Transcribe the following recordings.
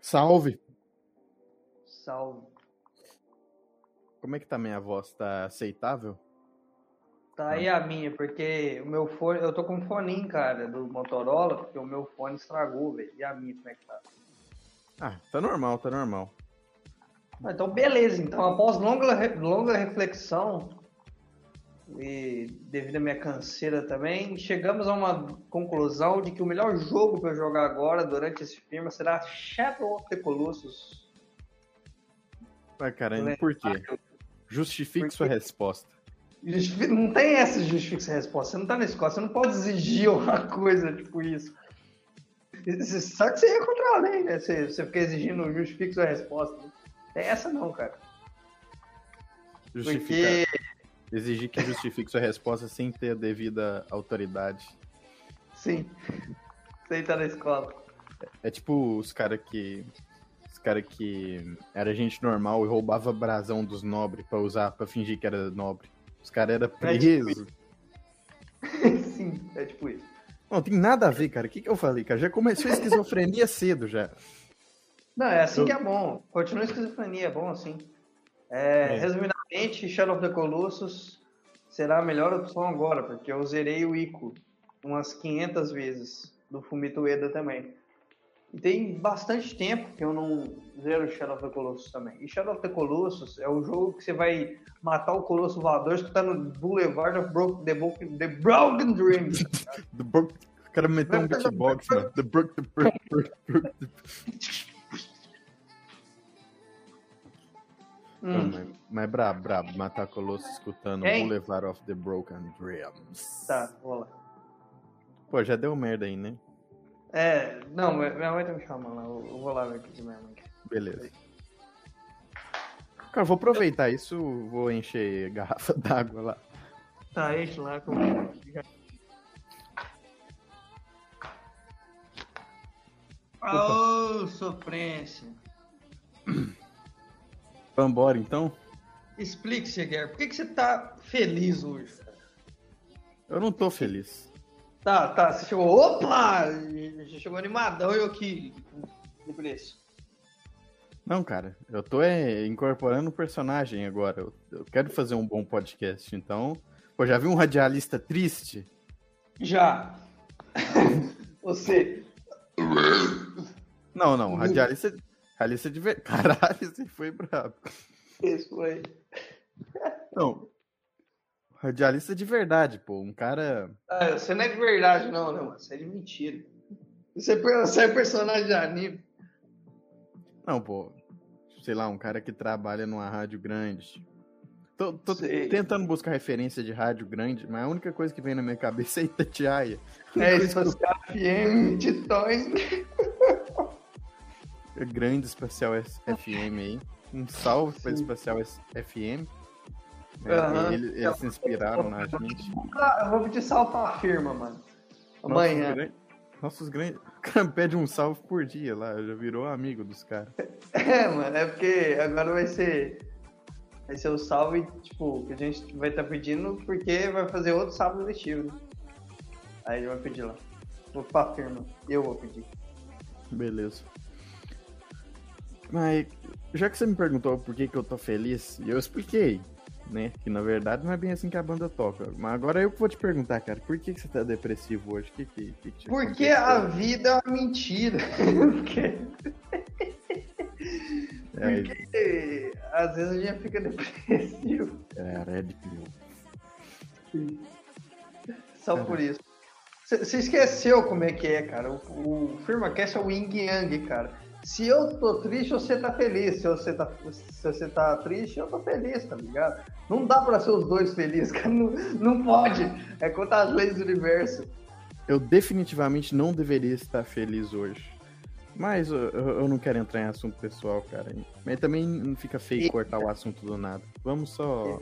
Salve! Salve. Como é que tá minha voz? Tá aceitável? Tá aí a minha, porque o meu fone, eu tô com um fone, cara, do Motorola, porque o meu fone estragou, velho. E a minha, como é que tá? Ah, tá normal, tá normal. Ah, então, beleza. Então, após longa, longa reflexão, e devido à minha canseira também, chegamos a uma conclusão de que o melhor jogo para eu jogar agora, durante esse filme, será Shadow of the Colossus. Mas, cara, por quê? Justifique sua resposta. Não tem essa justifica essa resposta. Você não tá na escola, você não pode exigir uma coisa tipo isso. Sabe que você ia contra a lei, né? Você, você fica exigindo justifique sua resposta. Não tem essa não, cara. Justificar. Porque Exigir que justifique sua resposta sem ter a devida autoridade. Sim. Você tá na escola. É tipo os caras que. Os caras que era gente normal e roubava brasão dos nobres pra usar, pra fingir que era nobre. Os caras eram É tipo presos. Sim, é tipo isso. Não, tem nada a ver, cara. O que, que eu falei, cara? Já começou a esquizofrenia cedo já. Não, é assim Eu- que é bom. Continua a esquizofrenia, é bom assim. É, É. Resumidamente, Shadow of the Colossus será a melhor opção agora, porque eu zerei o Ico umas 500 vezes, do Fumito Ueda também. E tem bastante tempo que eu não zero Shadow of the Colossus também. E Shadow of the Colossus é o jogo que você vai matar o Colosso Voador que tá no Boulevard of Broken, the, Broken, the Broken Dream. The. O cara meteu um beatbox, mano. The Brook, Hum, mas, mas brabo, brabo. Matar Colosso escutando Quem? Boulevard of the Broken Dreams. tá, vou lá. Pô, já deu merda aí, né? É, não, minha mãe tá me chamando lá. Eu vou lá ver o que que minha mãe quer. Beleza. Cara, vou aproveitar isso, vou encher garrafa d'água lá. Tá, enche lá com. Ô, sofrência. Vambora, então? Explique, Seguer, por que, que você tá feliz hoje? Eu não tô feliz. Tá, tá, você chegou. Opa! Você chegou animadão e eu aqui. No preço. Não, cara, eu tô é, incorporando um personagem agora. Eu, eu quero fazer um bom podcast, então... Pô, já viu um radialista triste? Já. Você. Não, não, radialista... Radialista de ver... Caralho, você foi brabo. Esse foi. Não, radialista de verdade, pô. Um cara... Ah, você não é de verdade, não, né, mano? Você é de mentira. Você é, você é personagem de anime. Não, pô. Sei lá, um cara que trabalha numa rádio grande. Tô, tô tentando buscar referência de rádio grande, mas a única coisa que vem na minha cabeça é Itatiaia. É, Espacial FM, Titões. É grande Espacial S- FM aí. Um salve pra Sim. Espacial FM. É, Aham. eles, eles se inspiraram na gente. Ah, Eu vou pedir salve pra firma, mano. Amanhã. Nossos, gran- nossos grandes. O cara pede um salve por dia lá, já virou amigo dos caras. É, mano, é porque agora vai ser. Vai ser o salve, tipo, que a gente vai estar pedindo porque vai fazer outro salve letivo, né? Aí ele vai pedir lá. Vou pra firma. Eu vou pedir. Beleza. Mas, já que você me perguntou por que, que eu tô feliz, eu expliquei, né? Que na verdade não é bem assim que a banda toca. Mas agora eu que vou te perguntar, cara, por que, que você tá depressivo hoje? Que, que, que te Porque aconteceu? a vida é uma mentira. porque, É, porque às vezes a gente fica depressivo. é Red Pill. Só por isso. Você esqueceu como é que é, cara. O, o FirmaCast é o Yin Yang, cara. Se eu tô triste, você tá feliz. Se você tá, se você tá triste, eu tô feliz, tá ligado? Não dá pra ser os dois felizes, cara. Não, não pode. É contra as leis do universo. Eu definitivamente não deveria estar feliz hoje. Mas eu, eu- não quero entrar em assunto pessoal, cara. Mas também não fica feio E- cortar o assunto do nada. Vamos só.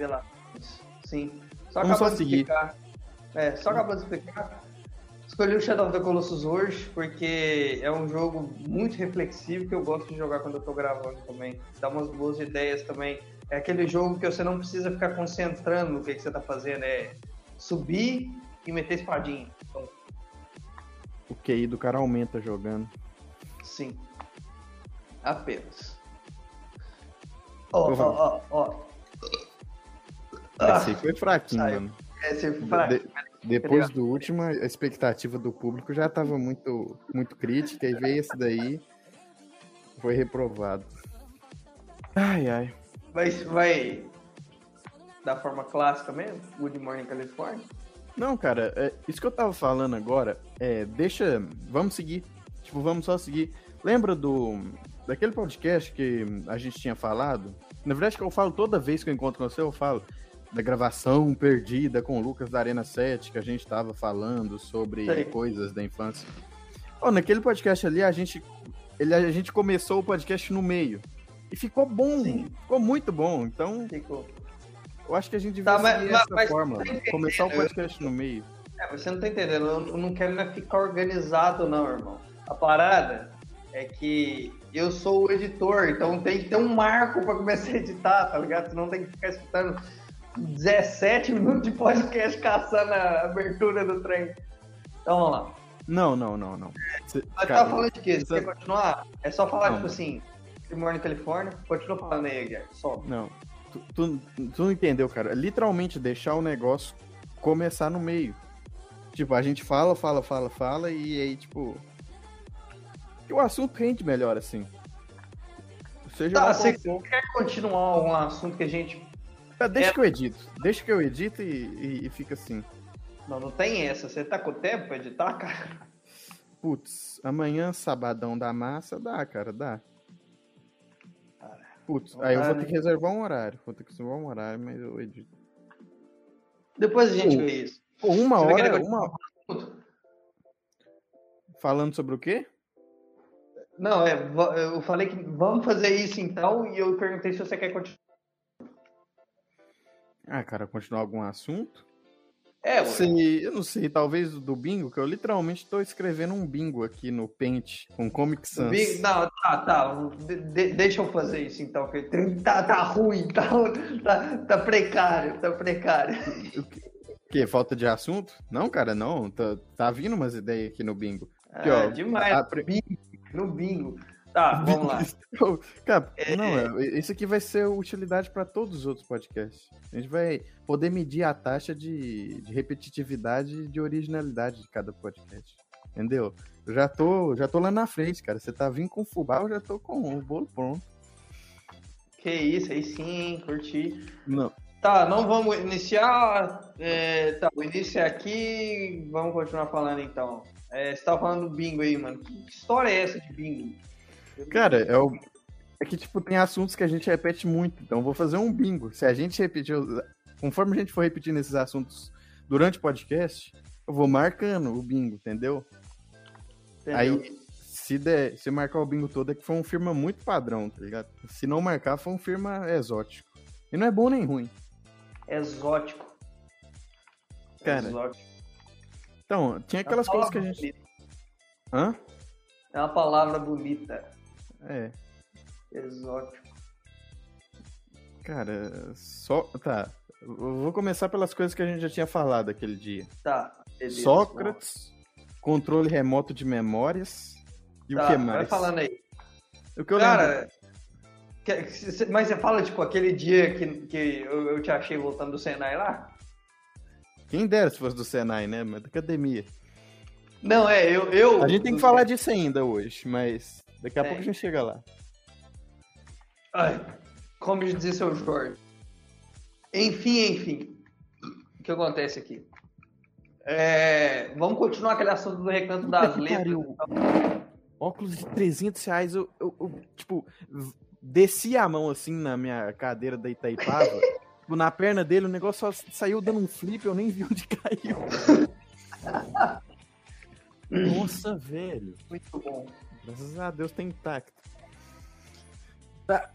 Sim. Só Vamos acabou só de seguir. explicar. É, só acabou de explicar. Escolhi o Shadow of the Colossus hoje porque é um jogo muito reflexivo que eu gosto de jogar quando eu tô gravando também. Dá umas boas ideias também. É aquele jogo que você não precisa ficar concentrando no que, que você tá fazendo. É subir e meter espadinha. Então, O QI do cara aumenta jogando. sim. Apenas. Ó, ó, ó, ó. Esse foi fraquinho, Saiu. mano. Esse foi fraco. De- depois do último, a expectativa do público já tava muito, muito crítica, e veio esse daí, foi reprovado. Ai, ai. Mas vai da forma clássica mesmo? Good Morning California? Não, cara, é, isso que eu tava falando agora, é, deixa, vamos seguir, tipo, vamos só seguir. Lembra do, daquele podcast que a gente tinha falado? Na verdade, que eu falo toda vez que eu encontro com você, eu falo da gravação perdida com o Lucas da Arena 7, que a gente tava falando sobre Sei. coisas da infância. Ó, naquele podcast ali, a gente, ele, a gente começou o podcast no meio. E ficou bom, Sim. ficou muito bom. Então, Ficou. eu acho que a gente devia Tá, mas- mas- forma. tá Começar o podcast no meio. É, você não tá entendendo. Eu não quero ficar organizado, não, irmão. A parada é que eu sou o editor, então tem que ter um marco pra começar a editar, tá ligado? Senão tem que ficar escutando 17 minutos de podcast caçando a abertura do trem. Então vamos lá. Não, não, não, não. Cê- Mas cara, tá falando de quê? Você você- quer continuar? É só falar, Não. tipo assim, Good Morning California. Continua falando aí, Guilherme. Só. Não. Tu, tu, tu não entendeu, cara. Literalmente deixar o negócio começar no meio. Tipo, a gente fala, fala, fala, fala, e aí, tipo. O assunto rende melhor, assim. Seja Tá, você quer continuar um assunto que a gente. Tá, Deixa é- que eu edito. Deixa que eu edito e, e- e fica assim. Não, não tem essa. Você tá com tempo pra editar, cara? Putz, amanhã, sabadão da massa, dá, cara, dá. Putz, aí eu vou né? ter que reservar um horário. Vou ter que reservar um horário, mas eu edito. Depois a gente Pô. vê isso. Pô, uma Você hora, uma... Falando sobre o quê? Não, é, eu falei que vamos fazer isso então, e eu perguntei se você quer continuar. Ah, cara, continuar algum assunto? É, Eu sei, eu não sei, talvez do bingo, que eu literalmente tô escrevendo um bingo aqui no Paint, com Comic Sans. Vi- Não, tá, tá. de- de- deixa eu fazer isso então, que tá, tá ruim, tá, tá, tá precário, tá precário. O que, falta de assunto? Não, cara, não, tá, tá vindo umas ideias aqui no bingo. Aqui, Ah, ó, demais. a Bingo, no bingo. Tá, vamos lá. Ô, Cara, É. não, é, isso aqui vai ser utilidade para todos os outros podcasts. A gente vai poder medir a taxa de, de repetitividade e de originalidade de cada podcast. Entendeu? Eu já tô, já tô lá na frente, cara. Você tá vindo com fubá, eu já tô com o bolo pronto. Que isso, aí sim, curti. Não, Tá, não vamos iniciar. É, tá, o início é aqui. Vamos continuar falando então. É, você tava falando do bingo aí, mano. Que história é essa de bingo? Cara, é, o... é que, tipo, tem assuntos que a gente repete muito. Então, eu vou fazer um bingo. Se a gente repetir, conforme a gente for repetindo esses assuntos durante o podcast, eu vou marcando o bingo, entendeu? Entendeu? Aí, se, der, se marcar o bingo todo, é que foi um firma muito padrão, tá ligado? Se não marcar, foi um firma exótico. E não é bom nem ruim. Exótico. Cara, Exótico. Então, tinha É aquelas coisas que a gente. bonita. Hã? É uma palavra bonita. É. Exótico. Cara, só. Tá. Eu vou começar pelas coisas que a gente já tinha falado aquele dia. Tá. beleza, Sócrates, controle remoto de memórias e Tá, o que Vai mais? falando aí. O que eu lembro. Cara, cê- mas você fala, tipo, aquele dia que, que eu, eu te achei voltando do Senai lá? Quem dera se fosse do Senai, né? Mas da academia. Não, é, eu. eu A gente tem que falar disso ainda hoje, mas daqui a Tem. pouco a gente chega lá. Ai, como dizer seu Jorge. Enfim, enfim. O que acontece aqui? É, vamos continuar aquele assunto do recanto das que letras. pariu. Óculos de 300 reais, eu, eu- eu, tipo, desci a mão assim na minha cadeira da Itaipava, tipo, na perna dele, o negócio só saiu dando um flip, eu nem vi onde caiu. Nossa, velho. Muito bom. Graças a Deus tem intacto. Tá.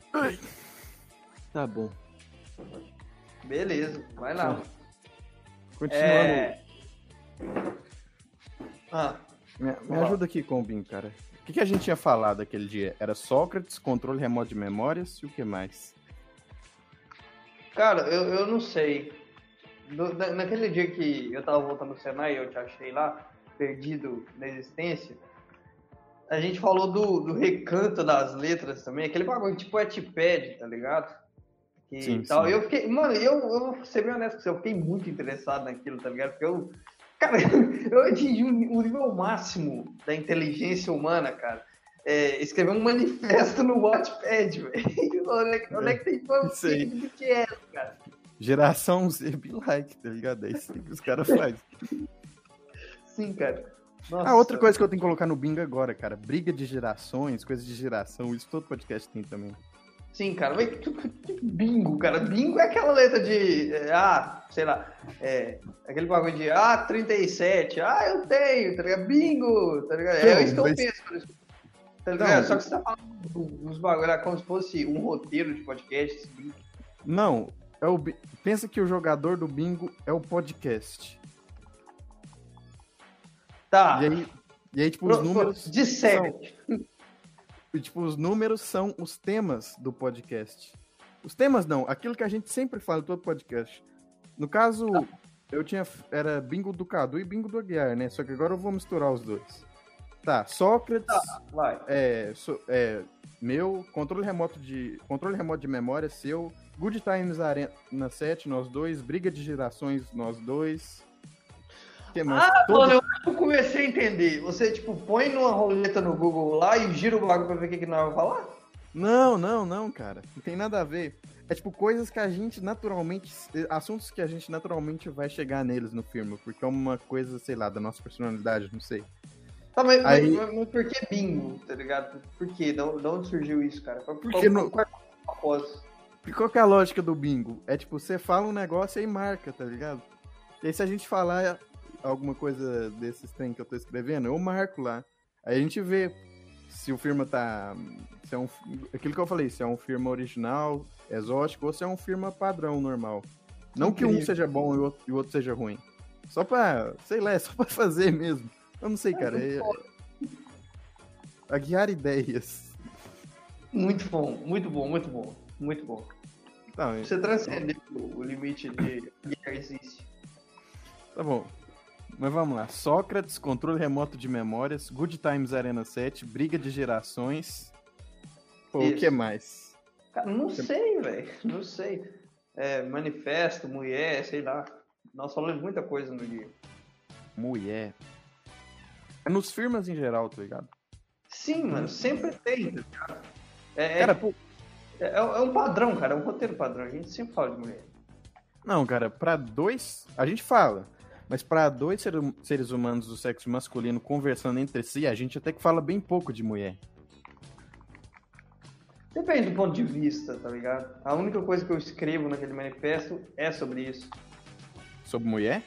Tá bom. Beleza, vai lá. Continuando. É... Ah, Me, me ajuda aqui com o Binho, cara. O que, que a gente tinha falado aquele dia? Era Sócrates, controle remoto de memórias e o que mais? cara, eu, eu não sei. Do- na- naquele dia que eu tava voltando do Senai e eu te achei lá, perdido na existência, A gente falou do, do recanto das letras também, aquele bagulho tipo Etipad, tá ligado? E Sim, tal. sim. Eu fiquei, mano, eu, eu vou ser bem honesto com você, eu fiquei muito interessado naquilo, tá ligado? Porque eu, cara, eu atingi um- o nível máximo da inteligência humana, cara. É, escrever um manifesto no Watchpad, velho. Onde, é que- onde é que tem fanfic do que é, cara? Geração Z be like, tá ligado? É isso que os caras fazem. Sim, cara. Nossa, Ah, outra coisa que eu tenho que colocar no bingo agora, cara. Briga de gerações, coisas de geração, isso todo podcast tem também. Sim, cara, mas bingo, cara. Bingo é aquela letra de. é, ah, sei lá. É, aquele bagulho de. Ah, 37. Ah, eu tenho, tá ligado? Bingo, tá ligado? É isso que eu mas- penso. isso. Tá ligado? Não, Só que você tá falando do- uns bagulho lá como se fosse um roteiro de podcast. bingo. Não, é o pensa que o jogador do bingo é o podcast. Tá. E aí, e aí tipo, os números. De sete. E, tipo, os números são os temas do podcast. Os temas não, aquilo que a gente sempre fala em todo podcast. No caso, eu tinha. Era bingo do Cadu e bingo do Aguiar, né? Só que agora eu vou misturar os dois. Tá, Sócrates, Vai. é, so- é, meu, controle remoto de. Controle remoto de memória, seu. Good Times Arena 7, nós dois. Briga de gerações, nós dois. Que mais? Ah, Todo- mano, eu- comecei a entender. Você, tipo, põe numa roleta no Google lá e gira o bagulho pra ver o que, que nós vamos falar? Não, não, não, cara. Não tem nada a ver. É tipo coisas que a gente naturalmente. Assuntos que a gente naturalmente vai chegar neles no filme. Porque é uma coisa, sei lá, da nossa personalidade, não sei. Tá, mas, mas- Aí- mas, mas por que bingo, tá ligado? Por quê? Da, da onde surgiu isso, cara? Qual, Porque qual, no- qual é o propósito? E qual que é a lógica do bingo? É tipo, você fala um negócio e aí marca, tá ligado? E aí se a gente falar alguma coisa desses trem que eu tô escrevendo, eu marco lá. Aí a gente vê se o firma tá. Se é um, aquilo que eu falei, se é um firma original, exótico, ou se é um firma padrão normal. Não que um Incrível. seja bom e o outro, e o outro seja ruim. Só pra, sei lá, é só pra fazer mesmo. Eu não sei, cara. É, a guiar ideias. Muito bom, muito bom, muito bom, muito bom. Tá, Você transcendeu o o limite de que existe. Tá bom. Mas vamos lá. Sócrates, controle remoto de memórias, Good Times Arena 7, briga de gerações. Pô, o que mais? Cara, não sei, velho. Não sei. É, manifesto, mulher, sei lá. Nós falamos muita coisa no dia. Mulher. É nos firmas em geral, tá ligado? Sim, mano, sempre tem, tá ligado? É, Cara, pô, é, é um padrão, cara, é um roteiro padrão. A gente sempre fala de mulher. não, cara, pra dois. A gente fala. Mas pra dois ser- seres humanos do sexo masculino conversando entre si, a gente até que fala bem pouco de mulher. Depende do ponto de vista, tá ligado? A única coisa que eu escrevo naquele manifesto é sobre isso. Sobre mulher?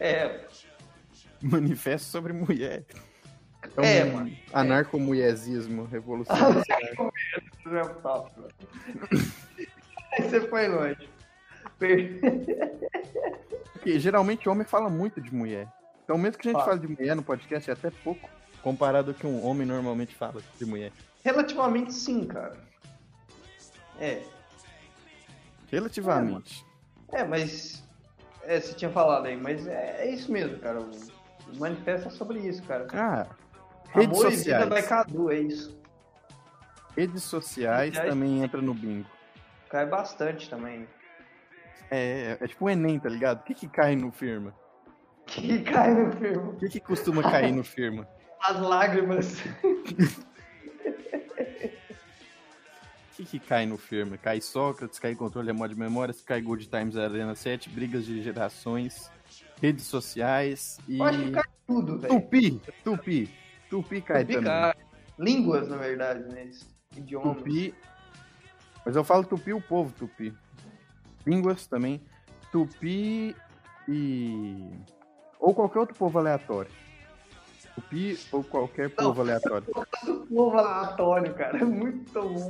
É, Manifesto sobre mulher. É, um mano. Anarcomuiezismo revolucionário. não é o papo. Aí você foi longe. Per- Porque geralmente homem fala muito de mulher. Então, mesmo que a gente Fala. fale de mulher no podcast, é até pouco comparado ao que um homem normalmente fala de mulher. Relativamente sim, cara. É, Relativamente. é, mas. É, você tinha falado aí, mas é, é isso mesmo, cara. O, manifesto é sobre isso, cara. Ah, redes Amor e vida vai sociais. Cadu, é isso. Redes sociais Sociais. também entra no bingo. Cai bastante também. É, é tipo o Enem, tá ligado? O que, que cai no firma? Que cai no filme. O que, que costuma cair no firma? As lágrimas. O que, que cai no firma? Cai Sócrates, cai controle remoto de memórias, cai Good Times Arena 7, brigas de gerações, redes sociais e. Eu acho que cai tudo, velho. Tupi! Tupi! Tupi cai Tupi também. cai. Línguas, na verdade, né? Idiomas. Tupi. Mas eu falo tupi o povo tupi. Línguas também. Tupi e. Ou qualquer outro povo aleatório. Tupi ou qualquer povo aleatório. Povo aleatório, cara. É muito bom.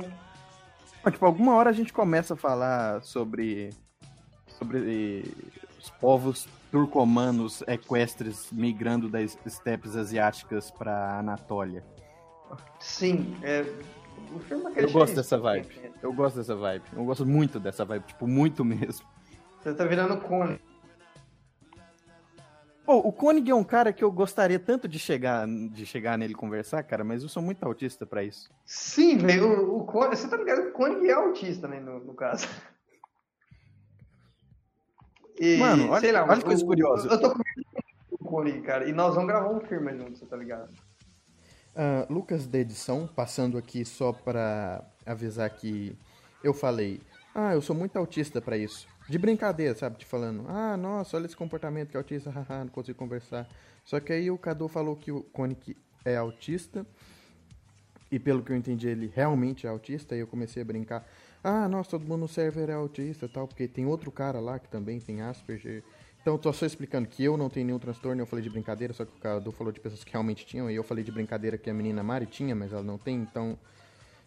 Mas, tipo, alguma hora a gente começa a falar sobre. sobre os povos turcomanos equestres migrando das estepes asiáticas pra Anatólia. Sim, é. O filme é Eu gosto dessa vibe. Eu gosto dessa vibe. Eu gosto muito dessa vibe, tipo, muito mesmo. Você tá virando cone. Pô, o Koenig é um cara que eu gostaria tanto de chegar, de chegar nele e conversar, cara, mas eu sou muito autista pra isso. Sim, velho. O, o Koenig- você tá ligado que o Koenig é autista, né, no, no caso. E, Mano, olha- sei lá, olha que coisa o- curiosa. Eu tô com o Koenig, cara, e nós vamos gravar um filme junto, você tá ligado? Ah, Lucas da edição, passando aqui só pra avisar que eu falei, ah, eu sou muito autista pra isso. De brincadeira, sabe? Te falando, ah, nossa, olha esse comportamento que é autista, haha, não consigo conversar. Só que aí o Cadu falou que o Koenig é autista. E pelo que eu entendi, ele realmente é autista. E eu comecei a brincar. Ah, nossa, todo mundo no server é autista tal. Porque tem outro cara lá que também tem Asperger. Então, eu tô só explicando que eu não tenho nenhum transtorno. Eu falei de brincadeira, só que o Cadu falou de pessoas que realmente tinham. E eu falei de brincadeira que a menina Mari tinha, mas ela não tem. Então,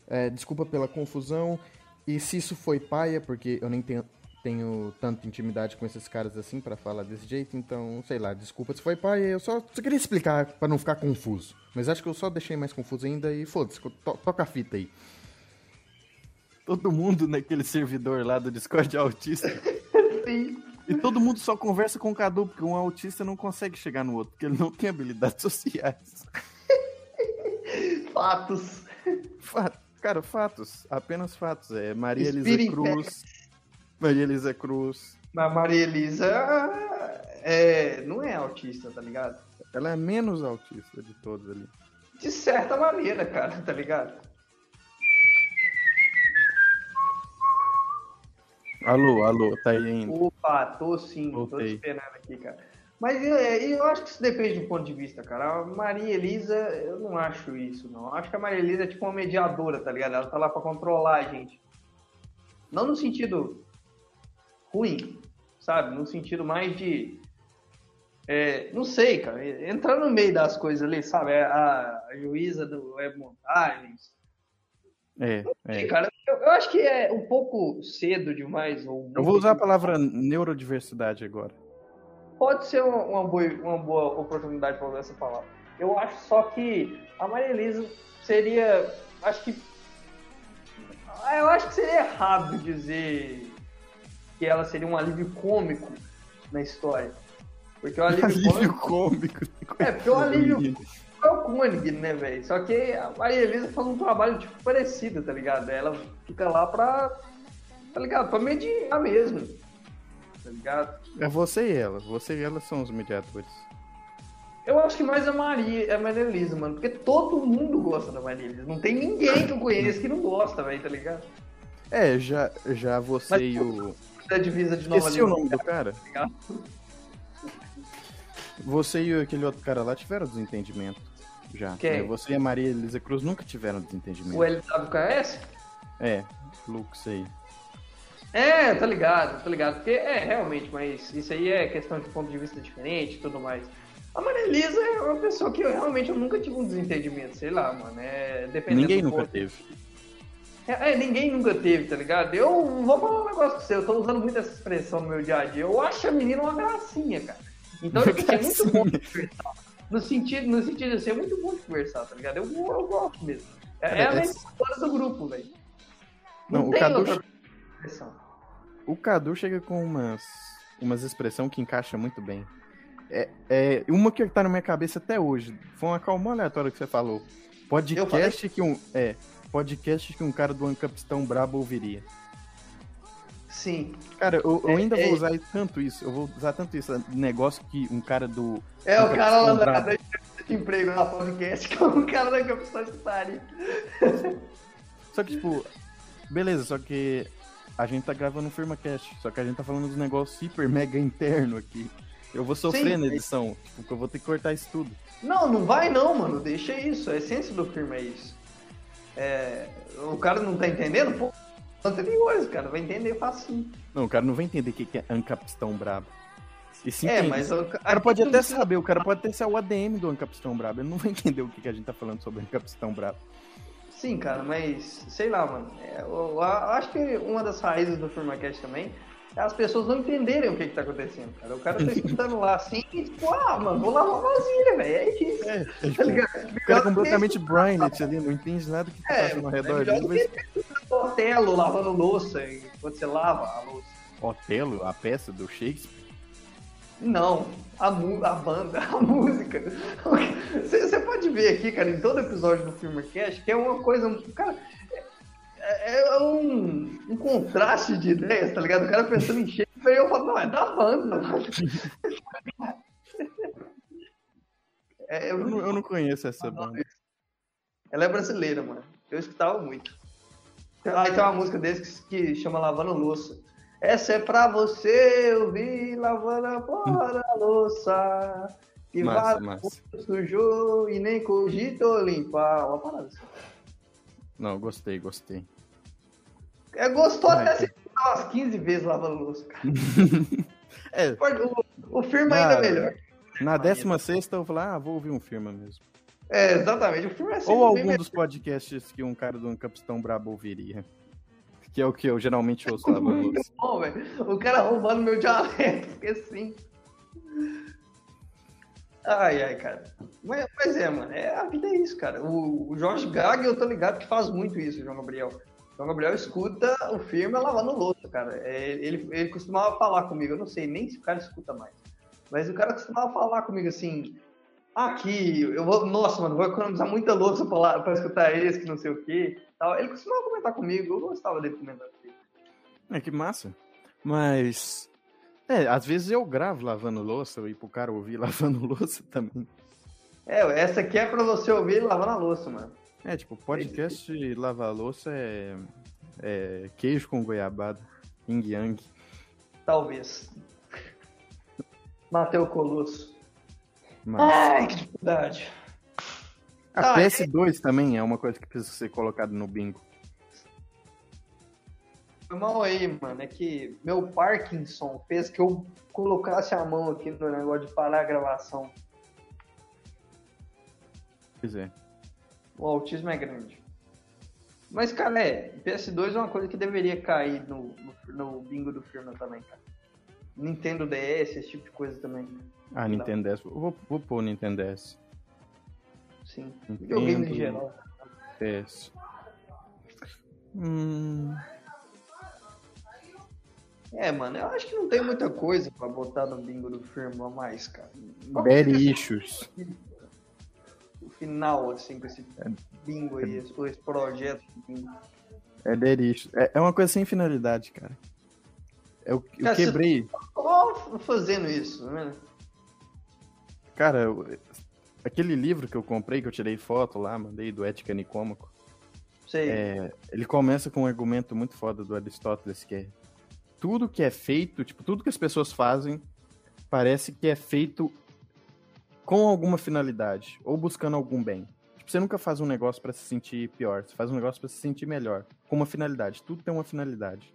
é, desculpa pela confusão. E se isso foi paia, porque eu nem tenho, tenho tanta intimidade com esses caras assim pra falar desse jeito, então, sei lá, desculpa se foi paia. Eu só, só queria explicar pra não ficar confuso. Mas acho que eu só deixei mais confuso ainda e foda-se, to- toca a fita aí. Todo mundo naquele servidor lá do Discord é autista. Sim. E todo mundo só conversa com o Cadu, porque um autista não consegue chegar no outro, porque ele não tem habilidades sociais. Fatos. Fa- Cara, fatos, apenas fatos. É Maria Elisa Cruz. Maria Elisa Cruz. Mas Maria Elisa é, não é autista, tá ligado? Ela é menos autista de todos ali. De certa maneira, cara, tá ligado? Alô, alô, tá aí ainda. Opa, tô sim, tô Voltei. te esperando aqui, cara. Mas é, eu acho que isso depende do ponto de vista, cara. A Maria Elisa, eu não acho isso, não. Eu acho que a Maria Elisa é tipo uma mediadora, tá ligado? Ela tá lá pra controlar a gente. Não no sentido ruim, sabe? No sentido mais de. é, não sei, cara. Entrar no meio das coisas ali, sabe? A, a juíza do Web Montagens. É, é. cara, eu, eu acho que é um pouco cedo demais. Ou Eu vou usar a palavra neurodiversidade agora. pode ser uma, uma boa, uma boa oportunidade para usar essa palavra. Eu acho só que a Maria Elisa seria. Acho que. Eu acho que seria errado dizer que ela seria um alívio cômico na história. Porque o alívio, Alívio cômico cômico. É, porque o alívio- é o Koenig, né, velho? Só que a Maria Elisa faz um trabalho tipo parecido, tá ligado? Ela fica lá pra. Tá ligado? Pra mediar mesmo. Tá ligado? É você e ela. Você e ela são os mediadores. Eu acho que mais a Maria, a Maria Elisa, mano, porque todo mundo gosta da Maria Elisa. Não tem ninguém que eu conheço que não gosta, velho, tá ligado? É, já, já você Mas- e o. Da divisa de Nova Esqueci o nome do cara. ligado? Você e aquele outro cara lá tiveram desentendimento. Já. Quem? né? Você e a Maria Elisa Cruz nunca tiveram desentendimento. O LWKS? É, Lux aí. É, tá ligado, tá ligado. Porque é, realmente, mas isso aí é questão de ponto de vista diferente e tudo mais. A Maria Elisa é uma pessoa que eu realmente eu nunca tive um desentendimento, sei lá, mano. É, dependendo Ninguém nunca ponto- teve. É, é, ninguém nunca teve, tá ligado? Eu vou falar um negócio pra você, eu tô usando muito essa expressão no meu dia a dia. Eu acho a menina uma gracinha, cara. Então, tipo, assim, é muito bom conversar. No sentido, no sentido de ser é muito bom de conversar, tá ligado? Eu, eu gosto mesmo. É, Cara, é a esse- melhor do grupo, velho. Não, o tem Cadu- outra expressão. O Cadu chega com umas, umas expressões que encaixa muito bem. É, é uma que tá na minha cabeça até hoje. Foi uma calma aleatória que você falou. Podcast que um. É. Podcast que um cara do Ancapistão brabo ouviria. Sim. Cara, eu, eu É, ainda é- vou usar tanto isso. Eu vou usar tanto isso. Negócio que um cara do. É o cara lá da, da de emprego na podcast, que é o cara da Capitão Estário. Só que, tipo, beleza, só que a gente tá gravando um FirmaCast. Só que a gente tá falando dos negócios hiper mega interno aqui. Eu vou sofrer Sim. na edição. Tipo, que eu vou ter que cortar isso tudo. Não, não vai não, mano. Deixa isso. A essência do filme é isso. É, o cara não tá entendendo? Pô, anteriores, cara. Vai entender fácil. Não, o cara não vai entender o que que é Ancapistão brabo. E sim, É, mas o cara pode até saber, o cara pode até ser o ADM do Ancapistão brabo. Ele não vai entender o que, que a gente tá falando sobre Ancapistão brabo. Sim, cara, mas sei lá, mano. É, eu, eu acho que uma das raízes do FirmaCast também as pessoas não entenderem o que, que tá acontecendo, cara. O cara tá escutando lá assim e tipo, ah, mano, vou lavar uma vasilha, velho. É isso. É, é Tá tipo, ligado? o cara é completamente Brainlet ali, não entende nada do que tá É, passando ao é redor dele. do Mas... que Otelo lavando louça enquanto você lava a louça. Otelo, a peça do Shakespeare. Não, a, a banda, a música. Você pode ver aqui, cara, em todo episódio do Filme Cast, que é uma coisa. Cara, é, é um, um, contraste de ideias, tá ligado? O cara pensando em cheio, e eu falo, não, é da banda. É, eu, não, eu, não, conheço essa banda. Ela é brasileira, mano. Eu escutava muito. Ah, tem uma música desse que, que chama Lavando Louça. Essa é pra você ouvir lavando a louça. Que massa, massa. sujou e nem cogitou limpar. Uma parada assim. Não, gostei, gostei. É gostoso até se umas 15 vezes lavando louça, cara. é. O, o filme ainda é melhor. Na 16 eu vou lá, ah, vou ouvir um filme mesmo. É, exatamente. O filme é sempre Ou algum dos podcasts que um cara do Capistão Brabo ouviria. Que é o que eu geralmente ouço lá Muito bom, velho. O cara roubando meu dialeto, porque assim. Ai, ai, cara. Mas, mas, é, mano, é, a vida é isso, cara. O, o Jorge Gag, eu tô ligado que faz muito isso, João Gabriel. O João Gabriel escuta o filme lavando louça, cara. É, ele, ele costumava falar comigo, eu não sei nem se o cara escuta mais. Mas o cara costumava falar comigo assim, aqui, eu vou, nossa, mano, vou economizar muita louça pra, pra escutar esse, que não sei o quê. Ele costumava comentar comigo, eu gostava dele comentando comigo. É, que massa. Mas, é, às vezes eu gravo lavando louça e pro cara ouvir lavando louça também. É, essa aqui é pra você ouvir lavando a louça, mano. É, tipo, podcast é lavar louça é, é queijo com goiabada, yin yang. Talvez. Mateu Colosso. Mas... Ai, que dificuldade. A ah, PS2 é... também é uma coisa que precisa ser colocada no bingo. Foi mal aí, mano. É que meu Parkinson fez que eu colocasse a mão aqui no negócio de parar a gravação. Pois é. O autismo é grande. Mas, cara, é, PS2 é uma coisa que deveria cair no, no, no bingo do filme também, cara. Nintendo DS, esse tipo de coisa também. Ah, Nintendo DS. Vou, vou pôr o Nintendo DS. Sim. Videogame em geral. DS. Hum... É, mano, eu acho que não tem muita coisa pra botar no bingo do firma mais, cara. Bad issues. O final, assim, com esse bingo aí, esse, esse projeto bingo. É dead issues. É, é uma coisa sem finalidade, cara. Eu, eu cara, quebrei. Você fazendo isso, né? Cara, eu, aquele livro que eu comprei, que eu tirei foto lá, mandei do Ética Nicômaco. Sei. É, ele começa com um argumento muito foda do Aristóteles, que é tudo que é feito, tipo, tudo que as pessoas fazem parece que é feito com alguma finalidade, ou buscando algum bem. Tipo, você nunca faz um negócio para se sentir pior, você faz um negócio para se sentir melhor, com uma finalidade. Tudo tem uma finalidade.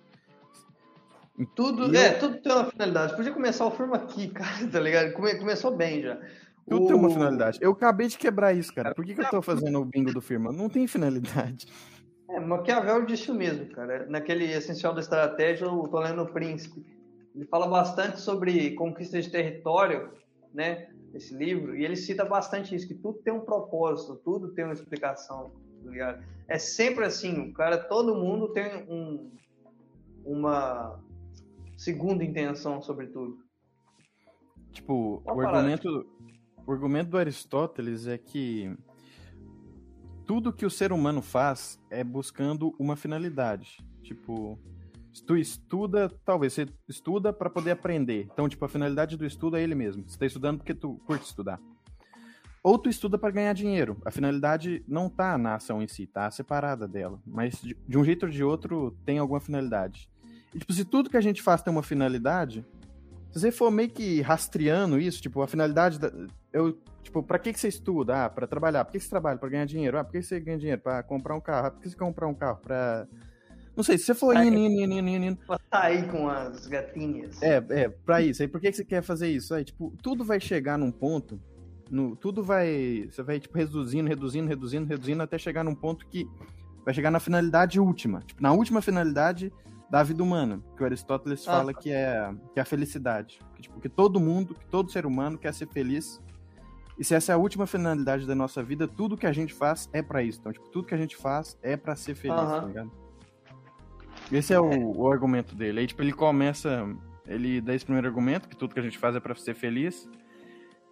Tudo, é, tudo tem uma finalidade. Podia começar o filme aqui, cara, tá ligado? Come, começou bem já. Tudo o... tem uma finalidade. Eu acabei de quebrar isso, cara. Por que, que eu tô fazendo o bingo do firma? Não tem finalidade. É, Maquiavel disse o mesmo, cara. Naquele Essencial da Estratégia, eu tô lendo o Príncipe. Ele fala bastante sobre conquista de território, né? Esse livro, e ele cita bastante isso, que tudo tem um propósito, tudo tem uma explicação, tá ligado? É sempre assim, o cara, todo mundo tem um, uma segunda intenção sobre tudo. Tipo, o argumento, o argumento do Aristóteles é que tudo que o ser humano faz é buscando uma finalidade. Tipo, tu estuda, talvez você estuda para poder aprender. Então, tipo, a finalidade do estudo é ele mesmo. Você está estudando porque tu curte estudar. Ou tu estuda para ganhar dinheiro. A finalidade não tá na ação em si, tá separada dela. Mas de, de um jeito ou de outro tem alguma finalidade. E, tipo, se tudo que a gente faz tem uma finalidade, se você for meio que rastreando isso, tipo, a finalidade da, eu, tipo, pra que que você estuda? Ah, pra trabalhar. Por que você trabalha? Pra ganhar dinheiro. Ah, por que você ganha dinheiro? Pra comprar um carro. Ah, por que você comprar um carro? Pra... Não sei, se você for indo, indo, indo... Pra sair com as gatinhas. É, é, pra isso. Aí por que que você quer fazer isso? Aí, tipo, tudo vai chegar num ponto, no, tudo vai, você vai, tipo, reduzindo, reduzindo, reduzindo, reduzindo, até chegar num ponto que vai chegar na finalidade última. Tipo, na última finalidade, da vida humana, que o Aristóteles ah. fala que é, que é a felicidade. Que, tipo, que todo mundo, que todo ser humano quer ser feliz. E se essa é a última finalidade da nossa vida, tudo que a gente faz é para isso. Então, tipo, tudo que a gente faz é para ser feliz, tá ligado? Esse é o, o, argumento dele. Aí, tipo, ele começa ele dá esse primeiro argumento, que tudo que a gente faz é para ser feliz,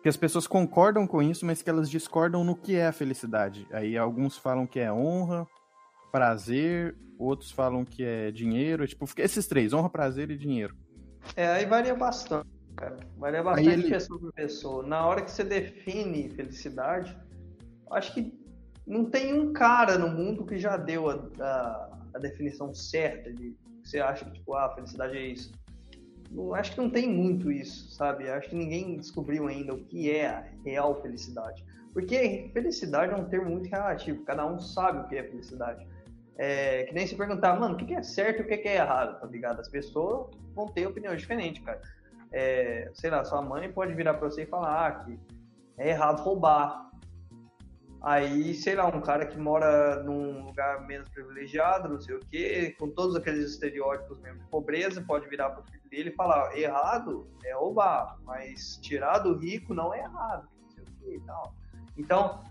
que as pessoas concordam com isso, mas que elas discordam no que é a felicidade. Aí alguns falam que é honra, prazer, outros falam que é dinheiro, tipo, esses três, honra, prazer e dinheiro. É, aí varia bastante, cara. Varia bastante ele... pessoa por pessoa. Na hora que você define felicidade, acho que não tem um cara no mundo que já deu a, a, a definição certa de você acha que, tipo, ah, felicidade é isso. Acho que não tem muito isso, sabe? Acho que ninguém descobriu ainda o que é a real felicidade. Porque felicidade é um termo muito relativo, cada um sabe o que é felicidade. É, que nem se perguntar, mano, o que é certo e o que é errado, tá ligado? As pessoas vão ter opiniões diferentes, cara. É, sei lá, sua mãe pode virar pra você e falar ah, que é errado roubar. Aí, sei lá, um cara que mora num lugar menos privilegiado, não sei o quê, com todos aqueles estereótipos mesmo de pobreza, pode virar pro filho dele e falar: errado é roubar, mas tirar do rico não é errado, não sei o quê e tal. Então,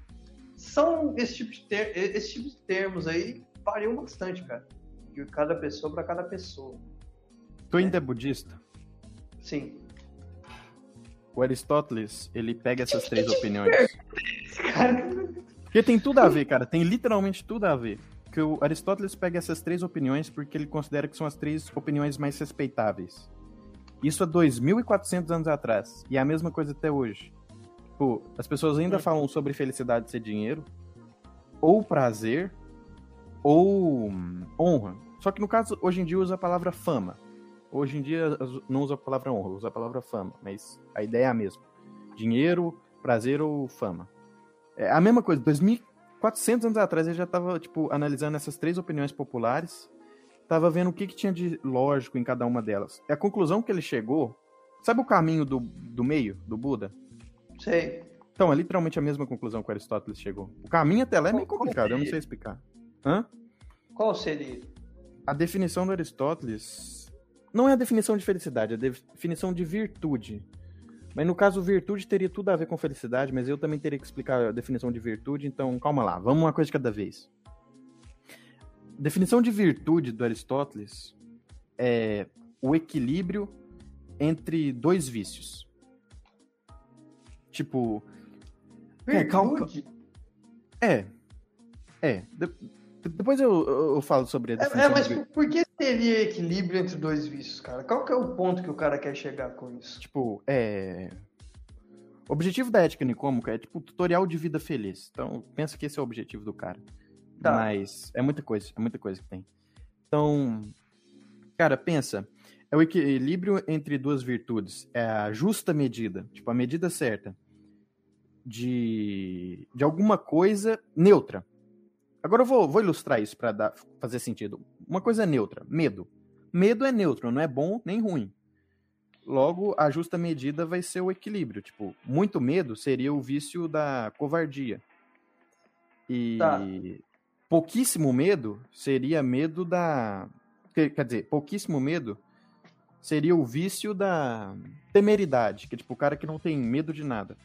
são esse tipo de, ter esse tipo de termos aí variam bastante, cara, de cada pessoa para cada pessoa. Tu ainda é budista? Sim. O Aristóteles, ele pega essas três opiniões. Porque tem tudo a ver, cara. Tem literalmente tudo a ver. Que o Aristóteles pega essas três opiniões porque ele considera que são as três opiniões mais respeitáveis. Isso há 2.400 anos atrás. E é a mesma coisa até hoje. Pô, as pessoas ainda hum. falam sobre felicidade ser dinheiro, ou prazer, ou honra. Só que no caso, hoje em dia usa a palavra fama. Hoje em dia não usa a palavra honra, usa a palavra fama. Mas a ideia é a mesma. Dinheiro, prazer ou fama. É a mesma coisa, 2400 anos atrás ele já estava tipo, analisando essas três opiniões populares, estava vendo o que, que tinha de lógico em cada uma delas. E a conclusão que ele chegou, sabe o caminho do, do meio, do Buda? Sei. Então, é literalmente a mesma conclusão que Aristóteles chegou. O caminho até lá é meio complicado, eu não sei explicar. Hã? Qual seria? A definição do Aristóteles não é a definição de felicidade, é a definição de virtude. Mas no caso, virtude teria tudo a ver com felicidade, mas eu também teria que explicar a definição de virtude, então calma lá, vamos uma coisa de cada vez. Definição de virtude do Aristóteles é o equilíbrio entre dois vícios. Tipo. É, virtude? É, é. É. De, depois eu, eu, falo sobre a definição. É, é mas por, por que teria equilíbrio entre dois vícios, cara? Qual que é o ponto que o cara quer chegar com isso? Tipo, é. O objetivo da ética nicômica é tipo tutorial de vida feliz. Então, pensa que esse é o objetivo do cara. Tá. Mas é muita coisa, é muita coisa que tem. Então, cara, pensa, é o equilíbrio entre duas virtudes, é a justa medida, tipo a medida certa de de alguma coisa neutra. Agora eu vou, vou ilustrar isso para fazer sentido. Uma coisa é neutra, medo. Medo é neutro, não é bom nem ruim. Logo, a justa medida vai ser o equilíbrio. Tipo, muito medo seria o vício da covardia. E tá. pouquíssimo medo seria medo da. Quer dizer, pouquíssimo medo seria o vício da temeridade, que é tipo o cara que não tem medo de nada.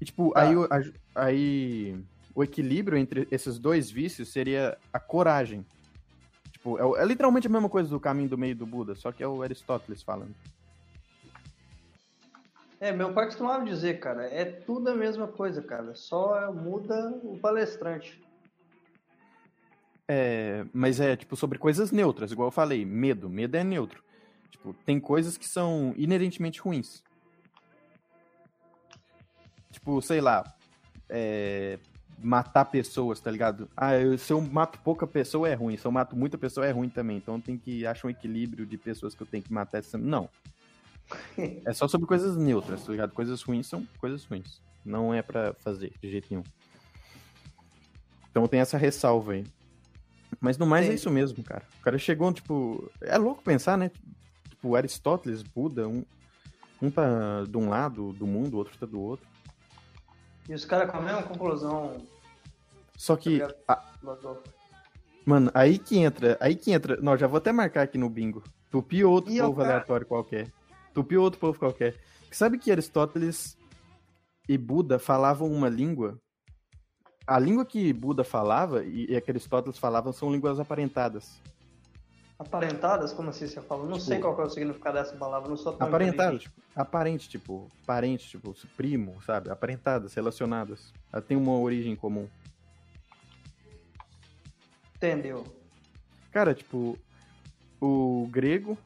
E tipo, tá. aí, aí o equilíbrio entre esses dois vícios seria a coragem. Tipo, é, é, literalmente a mesma coisa do caminho do meio do Buda, só que é o Aristóteles falando. É, meu pai costumava dizer, cara, é tudo a mesma coisa, cara. Só muda o palestrante. É, mas é, tipo, sobre coisas neutras, igual eu falei, medo. Medo é neutro. Tipo, tem coisas que são inerentemente ruins. Tipo, sei lá, é, matar pessoas, tá ligado? Ah, eu, se eu mato pouca pessoa é ruim, se eu mato muita pessoa é ruim também. Então tem que achar um equilíbrio de pessoas que eu tenho que matar. Não. é só sobre coisas neutras, tá ligado? Coisas ruins são coisas ruins. Não é para fazer de jeito nenhum. Então tem essa ressalva aí. Mas no mais é é isso mesmo, cara. O cara chegou, tipo. É louco pensar, né? Tipo, Aristóteles, Buda, um, um tá de um lado do mundo, o outro tá do outro. E os caras com a mesma conclusão. Só que. Tá a... Mano, aí que entra. Aí que entra. Não, já vou até marcar aqui no bingo. Tupi ou outro e povo cara... aleatório qualquer. Tupi ou outro povo qualquer. Sabe que Aristóteles e Buda falavam uma língua? A língua que Buda falava e, e que Aristóteles falavam são línguas aparentadas. Aparentadas? Como assim você fala? Não tipo, sei qual é o significado dessa palavra, não sou tão Aparentadas, tipo, aparente, tipo, parente, tipo, primo, sabe? Aparentadas, relacionadas. Ela tem uma origem comum. Entendeu? Cara, tipo, o grego,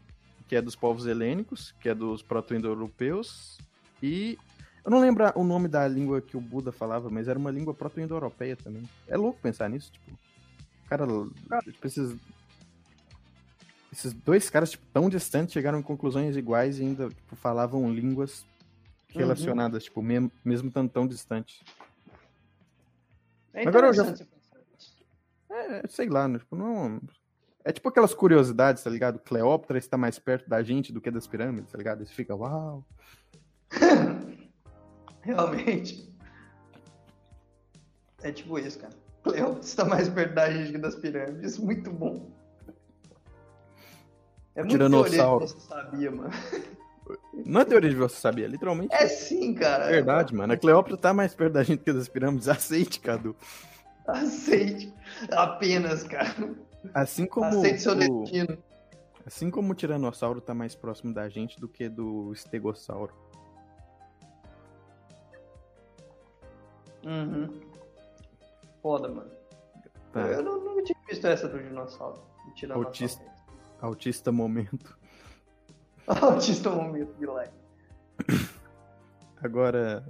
que é dos povos helênicos, que é dos proto-indo-europeus, e eu não lembro o nome da língua que o Buda falava, mas era uma língua proto-indo-europeia também. É louco pensar nisso, tipo. Cara, tipo, esses, esses dois caras tipo, tão distantes chegaram em conclusões iguais e ainda tipo, falavam línguas relacionadas, uhum. tipo, mesmo, mesmo tão, tão distantes. É Agora eu já. É, sei lá, né? tipo, não. É tipo aquelas curiosidades, tá ligado? Cleópatra está mais perto da gente do que das pirâmides, tá ligado? Você fica, uau. Realmente. É tipo isso, cara. Cleópatra está mais perto da gente que das pirâmides. Muito bom. É muito Tiranossauro. você sabia, mano. Não é teoria de você sabia, literalmente. É sim, cara. É verdade, mano. A Cleópatra tá mais perto da gente que das pirâmides. Aceite, Cadu. Aceite. Apenas, cara. Assim como. Aceite seu o... destino. Assim como o Tiranossauro tá mais próximo da gente do que do Estegossauro. Uhum. Foda, mano. Tá. Eu não, não tinha visto essa do dinossauro. Autista, autista momento. autista momento, de like. Agora.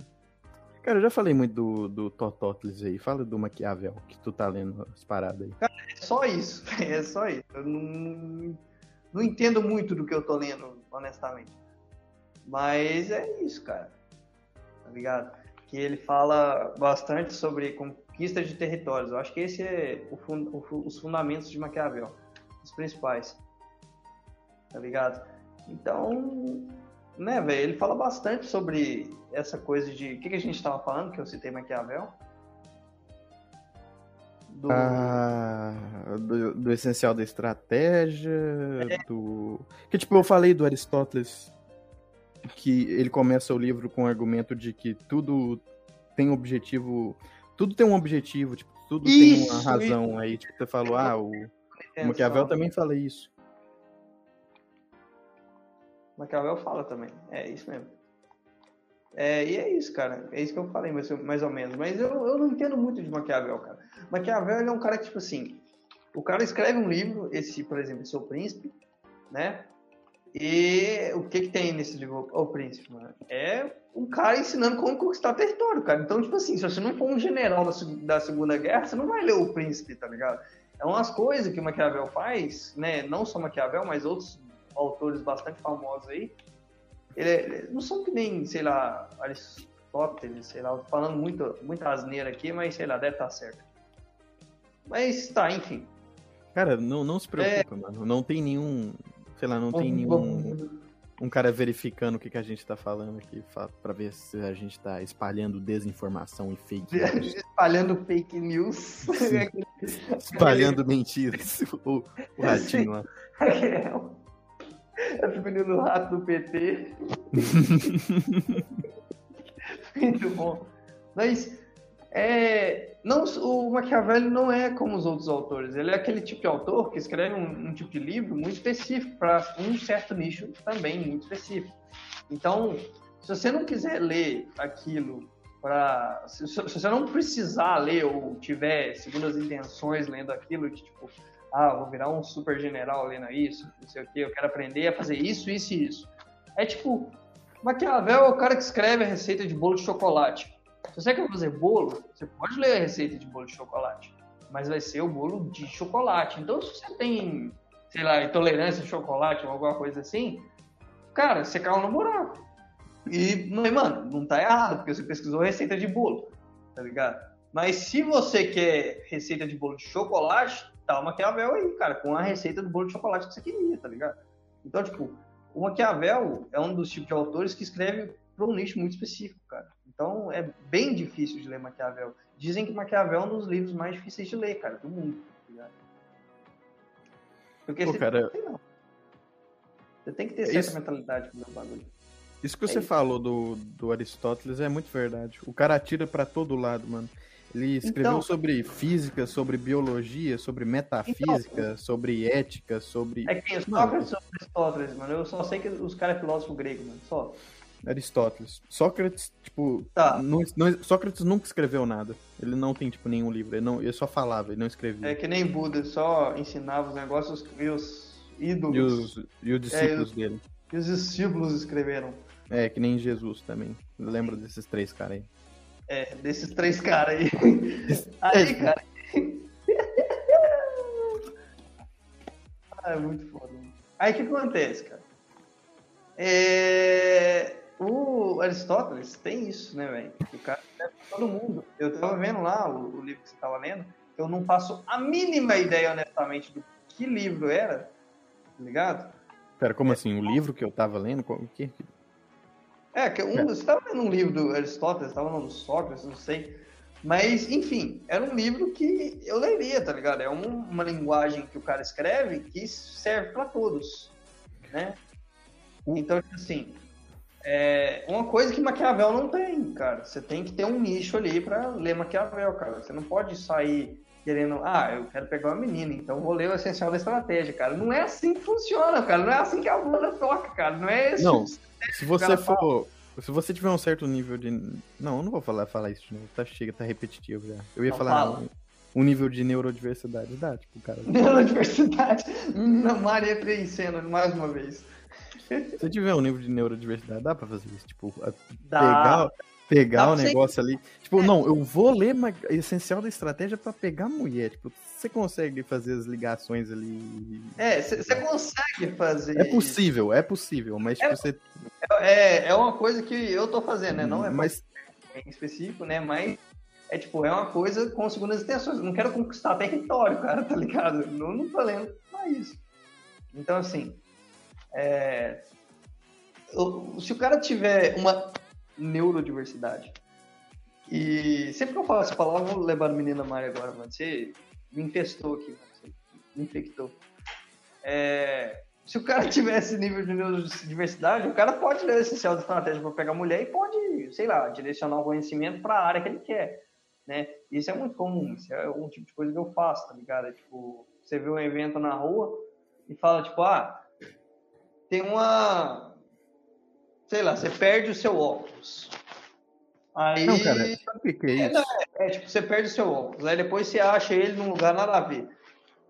Cara, eu já falei muito do, do Totótles aí. Fala do Maquiavel, que tu tá lendo as paradas aí. Cara, é só isso. É só isso. Eu não, não entendo muito do que eu tô lendo, honestamente. Mas é isso, cara. Tá ligado? que ele fala bastante sobre conquista de territórios. Eu acho que esse é o fund o, os fundamentos de Maquiavel, os principais. Tá ligado? Então, né, velho, ele fala bastante sobre essa coisa de. O que, que a gente estava falando, que eu citei Maquiavel? Do... Ah, do, do, essencial da estratégia, é. do. Que tipo, eu falei do Aristóteles que ele começa o livro com o argumento de que tudo tem objetivo, tudo tem um objetivo, tipo, tudo isso, tem uma razão. Isso. Aí, tipo, você falou, ah, o, o Maquiavel também fala isso. Maquiavel fala também, é isso mesmo. É, e é isso, cara. É isso que eu falei, mais, mais ou menos. Mas eu, eu não entendo muito de Maquiavel, cara. Maquiavel é um cara que, tipo assim, o cara escreve um livro, esse, por exemplo, Seu Príncipe, né? E o que que tem nesse livro, O Príncipe, mano? É um cara ensinando como conquistar território, cara. Então, tipo assim, se você não for um general da, da Segunda Guerra, você não vai ler O Príncipe, tá ligado? É umas coisas que o Maquiavel faz, né? Não só Maquiavel, mas outros autores bastante famosos aí. Ele, é, não são que nem, sei lá, Aristóteles, sei lá, falando muito, muita asneira aqui, mas sei lá, deve estar certo. Mas tá, enfim. Cara, não, não se preocupa, é... mano. Não tem nenhum Sei lá, não tem nenhum um cara verificando o que, que a gente tá falando aqui para ver se a gente tá espalhando desinformação e fake news. espalhando fake news. espalhando mentiras. O, o ratinho lá. É o menino do rato do PT. Muito bom. Mas é, não, o Maquiavelli não é como os outros autores. Ele é aquele tipo de autor que escreve um, um tipo de livro muito específico para um certo nicho também muito específico. Então, se você não quiser ler aquilo para, se, se, você não precisar ler ou tiver segundas intenções lendo aquilo, de tipo, ah, vou virar um super general lendo isso, não sei o que, eu quero aprender a fazer isso, isso e isso. É tipo, Maquiavel é o cara que escreve a receita de bolo de chocolate. Se você quer fazer bolo, você pode ler a receita de bolo de chocolate, mas vai ser o bolo de chocolate. Então, se você tem, sei lá, intolerância a chocolate ou alguma coisa assim, cara, você caiu no buraco. E, mano, não tá errado, porque você pesquisou receita de bolo, tá ligado? Mas se você quer receita de bolo de chocolate, tá o Maquiavel aí, cara, com a receita do bolo de chocolate que você queria, tá ligado? Então, tipo, o Maquiavel é um dos tipos de autores que escreve para um nicho muito específico, cara. Então é bem difícil de ler Maquiavel. Dizem que Maquiavel é um dos livros mais difíceis de ler, cara, do mundo. Tá Porque Pô, você, cara... tem, você tem que ter certa mentalidade com o bagulho. Isso que é você isso. falou do, do Aristóteles é muito verdade. O cara atira para todo lado, mano. Ele escreveu então, sobre física, sobre biologia, sobre metafísica, então, sobre ética, sobre. É que Sócrates sobre Aristóteles, mano. Eu só sei que os caras é filósofo grego, mano. Só. Aristóteles. Sócrates, tipo. Tá. Não, não, Sócrates nunca escreveu nada. Ele não tem, tipo, nenhum livro. Ele, não, ele só falava, ele não escrevia. É que nem Buda, só ensinava os negócios e os ídolos. E os, e os discípulos é, dele. E os discípulos escreveram. É, que nem Jesus também. Lembra desses três caras aí. É, desses três caras aí. aí, cara. ah, é muito foda. Aí o que acontece, cara? É... O Aristóteles tem isso, né, velho? O cara deve todo mundo. Eu tava vendo lá o, o, livro que você tava lendo, eu não faço a mínima ideia, honestamente, do que livro era, tá ligado? Pera, como é. assim? O livro que eu tava lendo? O que? É, que um, é. você estava lendo um livro do Aristóteles, estava lendo do Sócrates, não sei. Mas, enfim, era um livro que eu leria, tá ligado? É uma, uma linguagem que o cara escreve que serve para todos, né? Então, assim, é uma coisa que Maquiavel não tem, cara. Você tem que ter um nicho ali para ler Maquiavel, cara. Você não pode sair querendo, ah, eu quero pegar uma menina, então vou ler o essencial da estratégia, cara. Não é assim que funciona, cara. Não é assim que a banda toca, cara. Não é esse. Não. Tipo se você for. Se você tiver um certo nível de. Não, eu não vou falar, falar isso de novo. Tá chega, tá repetitivo já. Eu ia não falar fala. um, um, nível de neurodiversidade. Dá, tipo, cara. Neurodiversidade. Na Maria cena mais uma vez. Se tiver um nível de neurodiversidade, dá pra fazer isso. Tipo, pegar, pegar o negócio ali. Tipo, é. não, eu vou ler mas, essencial da estratégia para pegar a mulher. Tipo, você consegue fazer as ligações ali. É, você consegue fazer. É possível, é possível, mas tipo, é, você. É, é uma coisa que eu tô fazendo, né? Não é mas... em específico, né? Mas é tipo, é uma coisa com segundas intenções. Eu não quero conquistar território, cara, tá ligado? Não, não tô lendo pra isso. Então, assim, é... se o cara tiver uma neurodiversidade, e sempre que eu falo essa palavra, vou levar a menina Mari agora, mano. Você me infestou aqui, mano. me infectou. É, se o cara tivesse nível de diversidade, o cara pode ler o essencial da estratégia para pegar mulher e pode, sei lá, direcionar o conhecimento para a área que ele quer, né? Isso é muito comum, isso é um tipo de coisa que eu faço, tá ligado? É, tipo, você vê um evento na rua e fala, tipo, ah, tem uma, sei lá, você perde o seu óculos. Aí, não, cara, sabe o que é, é isso? É, é, tipo, você perde o seu óculos, aí depois você acha ele num lugar nada a ver.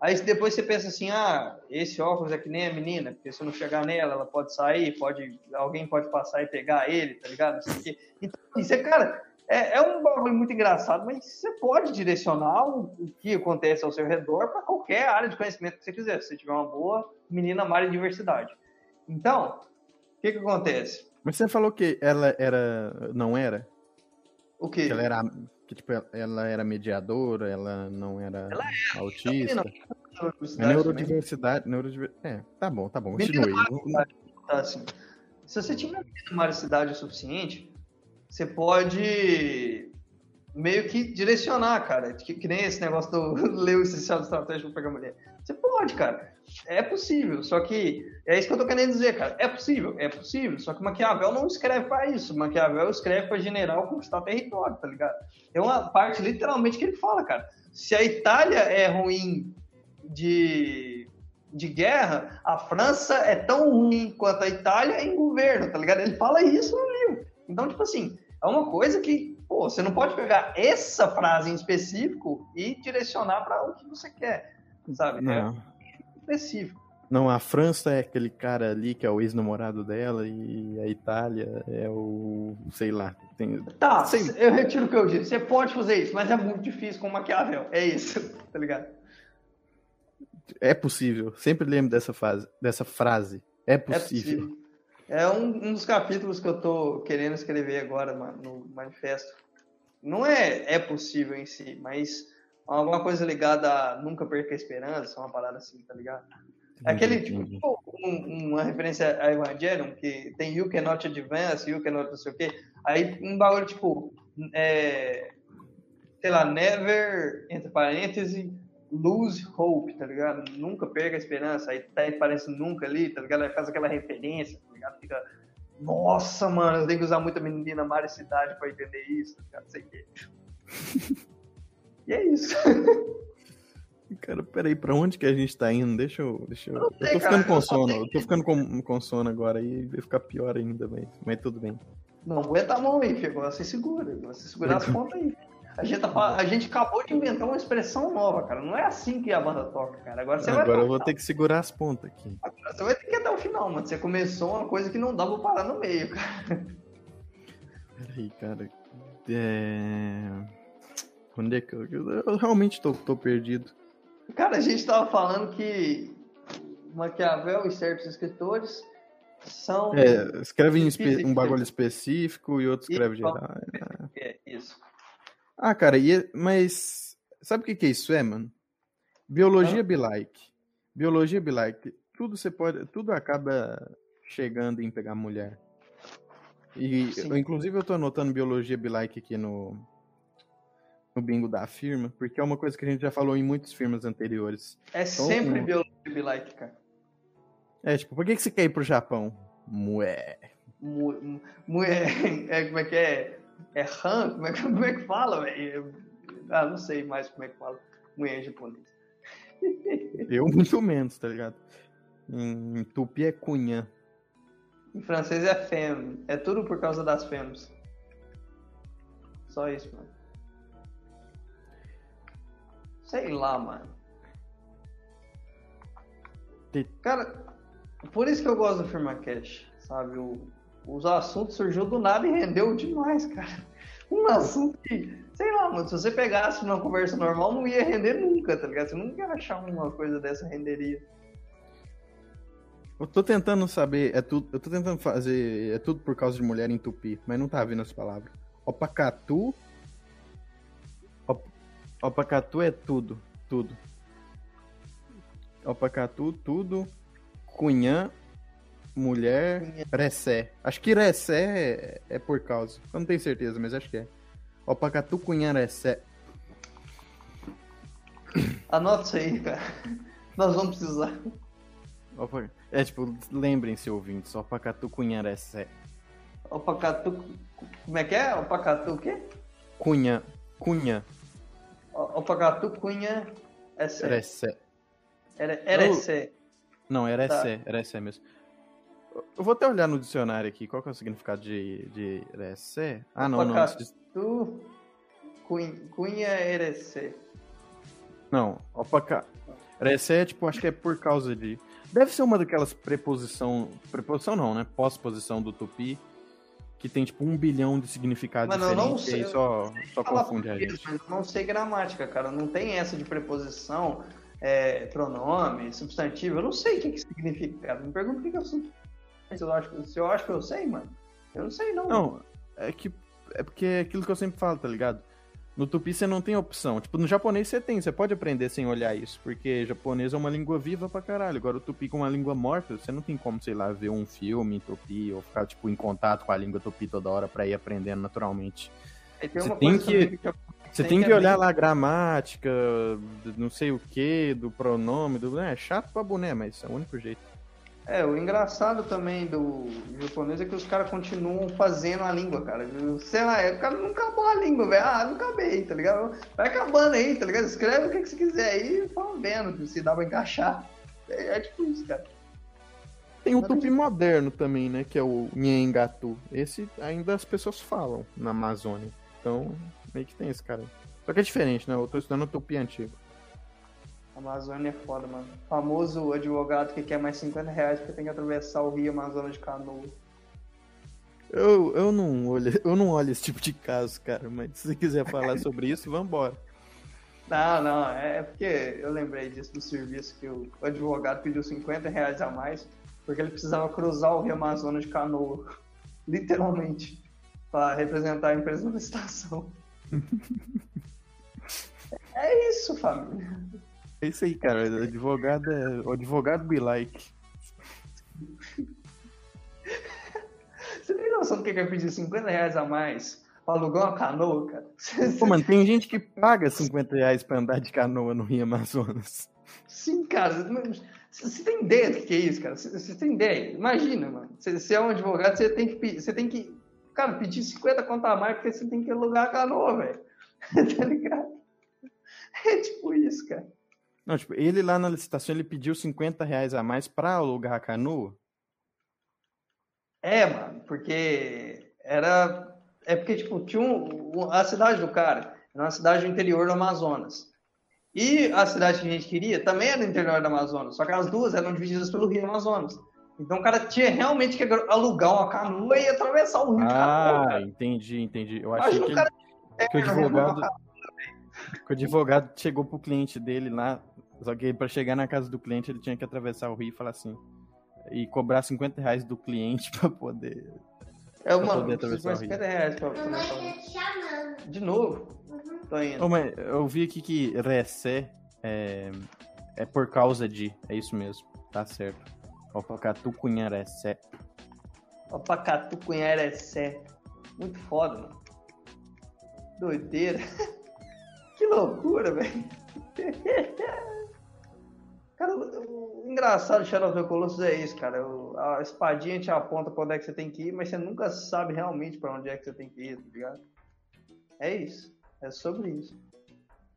Aí depois você pensa assim, ah, esse óculos é que nem a menina, porque se eu não chegar nela, ela pode sair, pode, alguém pode passar e pegar ele, tá ligado? Então, isso é, cara, é, é, um bagulho muito engraçado, mas você pode direcionar o, o que acontece ao seu redor para qualquer área de conhecimento que você quiser, se você tiver uma boa menina área de diversidade. Então, o que que acontece? Mas você falou que ela era, não era? O quê? Que ela era, que, tipo, ela era mediadora, ela não era ela é, autista. Não, é neurodiversidade, neurodiversidade. É, tá bom, tá bom, continue. Tá, assim. Se você tiver uma cidade o suficiente, você pode meio que direcionar, cara. Que, que nem esse negócio do ler o essencial da estratégia para pegar mulher. Você pode, cara. É possível. Só que é isso que eu tô querendo dizer, cara. É possível, é possível. Só que Maquiavel não escreve para isso. Maquiavel escreve para general conquistar território, tá ligado? Tem uma parte literalmente que ele fala, cara. Se a Itália é ruim de, de guerra, a França é tão ruim quanto a Itália em governo, tá ligado? Ele fala isso no livro. Então, tipo assim, é uma coisa que pô, você não pode pegar essa frase em específico e direcionar para o que você quer, sabe? Não. É específico. Não, a França é aquele cara ali que é o ex-namorado dela e a Itália é o. sei lá. Tem... Tá, sei. eu retiro o que eu disse. Você pode fazer isso, mas é muito difícil com Maquiavel. É isso, tá ligado? É possível. Sempre lembro dessa, fase, dessa frase. É possível. É, possível. É um, um, dos capítulos que eu tô querendo escrever agora no manifesto. Não é é possível em si, mas alguma coisa ligada a nunca perca a esperança, uma parada assim, tá ligado? Aquele, tipo, um, uma referência a Evangelion, que tem You Cannot Advance, You Cannot não sei o quê. Aí um bagulho, tipo, é, sei lá, Never, entre parênteses, Lose Hope, tá ligado? Nunca perca a esperança. Aí tá, parece nunca ali, tá ligado? Aí faz aquela referência, ligado? Fica, nossa, mano, eu tenho que usar muita menina Mari Cidade pra entender isso, tá ligado? Sei que. E é isso. Cara, peraí, pra onde que a gente tá indo? Deixa eu. Deixa eu... eu, sei, eu tô ficando cara, com sono. Eu tô ficando com, com sono agora e vai ficar pior ainda, mas, mas tudo bem. Não aguenta a mão aí, filho. Você segura. Você segura as pontas aí. A gente, tá, a gente acabou de inventar uma expressão nova, cara. Não é assim que a banda toca, cara. Agora você Agora vai. Agora eu vou ter que segurar as pontas aqui. Agora você vai ter que ir até o final, mano. Você começou uma coisa que não dá pra parar no meio, cara. Peraí, cara. É... Onde é que eu. Eu realmente tô, tô perdido. Cara, a gente tava falando que Maquiavel e certos escritores são. É, escrevem um bagulho específico e outro escreve geral. É, isso. Ah, cara, e, mas sabe o que, que isso é, mano? Biologia ah. be like. Biologia be like. Tudo você pode. Tudo acaba chegando em pegar mulher. E eu, inclusive eu tô anotando biologia be like aqui no, no bingo da firma, porque é uma coisa que a gente já falou em muitas firmas anteriores. É então, sempre um... biologia be like, cara. É, tipo, por que, que você quer ir pro Japão? Mué. Mué. É, como é que é? É Han? Como é, que, como é que fala, velho? Ah, não sei mais como é que fala. Mulher em japonês. Eu muito menos, tá ligado? Em tupi é cunha. Em francês é femme. É tudo por causa das femmes. Só isso, mano. Sei lá, mano. Cara, por isso que eu gosto do Firma Cash, sabe? O, os assuntos surgiu do nada e rendeu demais, cara. Um assunto que, sei lá, mano, se você pegasse numa conversa normal, não ia render nunca, tá ligado? Você nunca ia achar uma coisa dessa renderia. Eu tô tentando saber, é tudo, eu tô tentando fazer, é tudo por causa de mulher em tupi, mas não tá vindo as palavras. Opacatu. Op, opacatu é tudo, tudo. Opacatu, tudo. Cunhã, mulher, Recé. Acho que Recé é, é, por causa. Eu não tenho certeza, mas acho que é. Opacatu, Cunhã, Recé. Anota isso aí, cara. Nós vamos precisar. É tipo, lembrem-se, ouvintes. Opacatu, Cunhã, Recé. Opacatu. Como é que é? Opacatu o quê? Cunha. Cunha. Opacatu, Cunha, Recé. Recé. Erecé. Não, era tá. Era Essé mesmo. Eu vou até olhar no dicionário aqui, qual que é o significado de, de Essé? Ah, não, não. Tu cunha erecé. Não, opaca... Erecé é tipo, acho que é por causa de... Deve ser uma daquelas preposição... Preposição não, né? Pós-posição do tupi, que tem tipo um bilhão de significados Mano, diferentes eu não sei, e só, só confunde a gente. Mas eu não sei gramática, cara. Não tem essa de preposição é, pronome, substantivo, eu não sei o que, que significa, cara. Me pergunta o que, que eu sou. Se eu, acho, se eu acho que eu sei, mano, eu não sei não. Não, é que é porque é aquilo que eu sempre falo, tá ligado? No tupi você não tem opção. Tipo, no japonês você tem, você pode aprender sem olhar isso, porque japonês é uma língua viva pra caralho. Agora o tupi com uma língua morta, você não tem como, sei lá, ver um filme em tupi ou ficar, tipo, em contato com a língua tupi toda hora pra ir aprendendo naturalmente. Você tem que... que você tem que olhar lá a gramática, não sei o que, do pronome, do. É chato pra boné, mas é o único jeito. É, o engraçado também do japonês é que os caras continuam fazendo a língua, cara. Sei lá, o cara não acabou a língua, velho. Ah, não acabei, tá ligado? Vai acabando aí, tá ligado? Escreve o que, você quiser aí e fala vendo se dá pra encaixar. É, é tipo isso, cara. Tem o tupi moderno também, né? Que é o Nhengatu. Esse ainda as pessoas falam na Amazônia. Então, meio que tem esse cara. Só que é diferente, né? Eu tô estudando o Tupi antigo. Amazônia é foda, mano. Famoso advogado que quer mais 50 reais porque tem que atravessar o Rio Amazonas de canoa. Eu, eu, não olho, eu não olho esse tipo de caso, cara, mas se você quiser falar sobre isso, vambora. Não, não, é porque eu lembrei disso do serviço que o advogado pediu 50 reais a mais porque ele precisava cruzar o Rio Amazonas de canoa. Literalmente. para representar a empresa na licitação é isso, família. É isso aí, cara. O advogado é. O advogado be like. Você tem noção do que é pedir 50 reais a mais pra alugar uma canoa, cara? Pô, mano, tem gente que paga 50 reais pra andar de canoa no Rio Amazonas. Sim, cara. Você tem ideia do que é isso, cara? Você tem ideia? Imagina, mano. Você é um advogado, você tem que, você tem que Cara, pedir 50 conto a mais porque você tem que alugar a canoa, velho. tá ligado? É tipo isso, cara. Não, tipo, ele lá na licitação, ele pediu 50 reais a mais pra alugar a canoa? É, mano, porque era. É porque, tipo, tinha um, a cidade do cara era uma cidade do interior do Amazonas. E a cidade que a gente queria também era no interior do Amazonas, só que as duas eram divididas pelo Rio Amazonas. Então o cara tinha realmente que alugar uma canoa e atravessar o rio. Ah, canoa, entendi, entendi. Eu achei que, cara... que, o advogado, que o advogado chegou pro cliente dele lá, só que para chegar na casa do cliente ele tinha que atravessar o rio e falar assim, e cobrar 50 reais do cliente para poder. É, uma, poder atravessar 50 reais pra, pra, De novo? Uhum. Tô indo. Oh, mas eu vi aqui que Recé é, é por causa de. É isso mesmo. Tá certo. Opacatu Cunharecé. Opacatu Cunharecé. Muito foda, mano. Doideira. que loucura, velho. Cara, o engraçado de Shadow of the Colossus é isso, cara. A espadinha te aponta pra onde é que você tem que ir, mas você nunca sabe realmente pra onde é que você tem que ir, tá ligado? É isso. É sobre isso.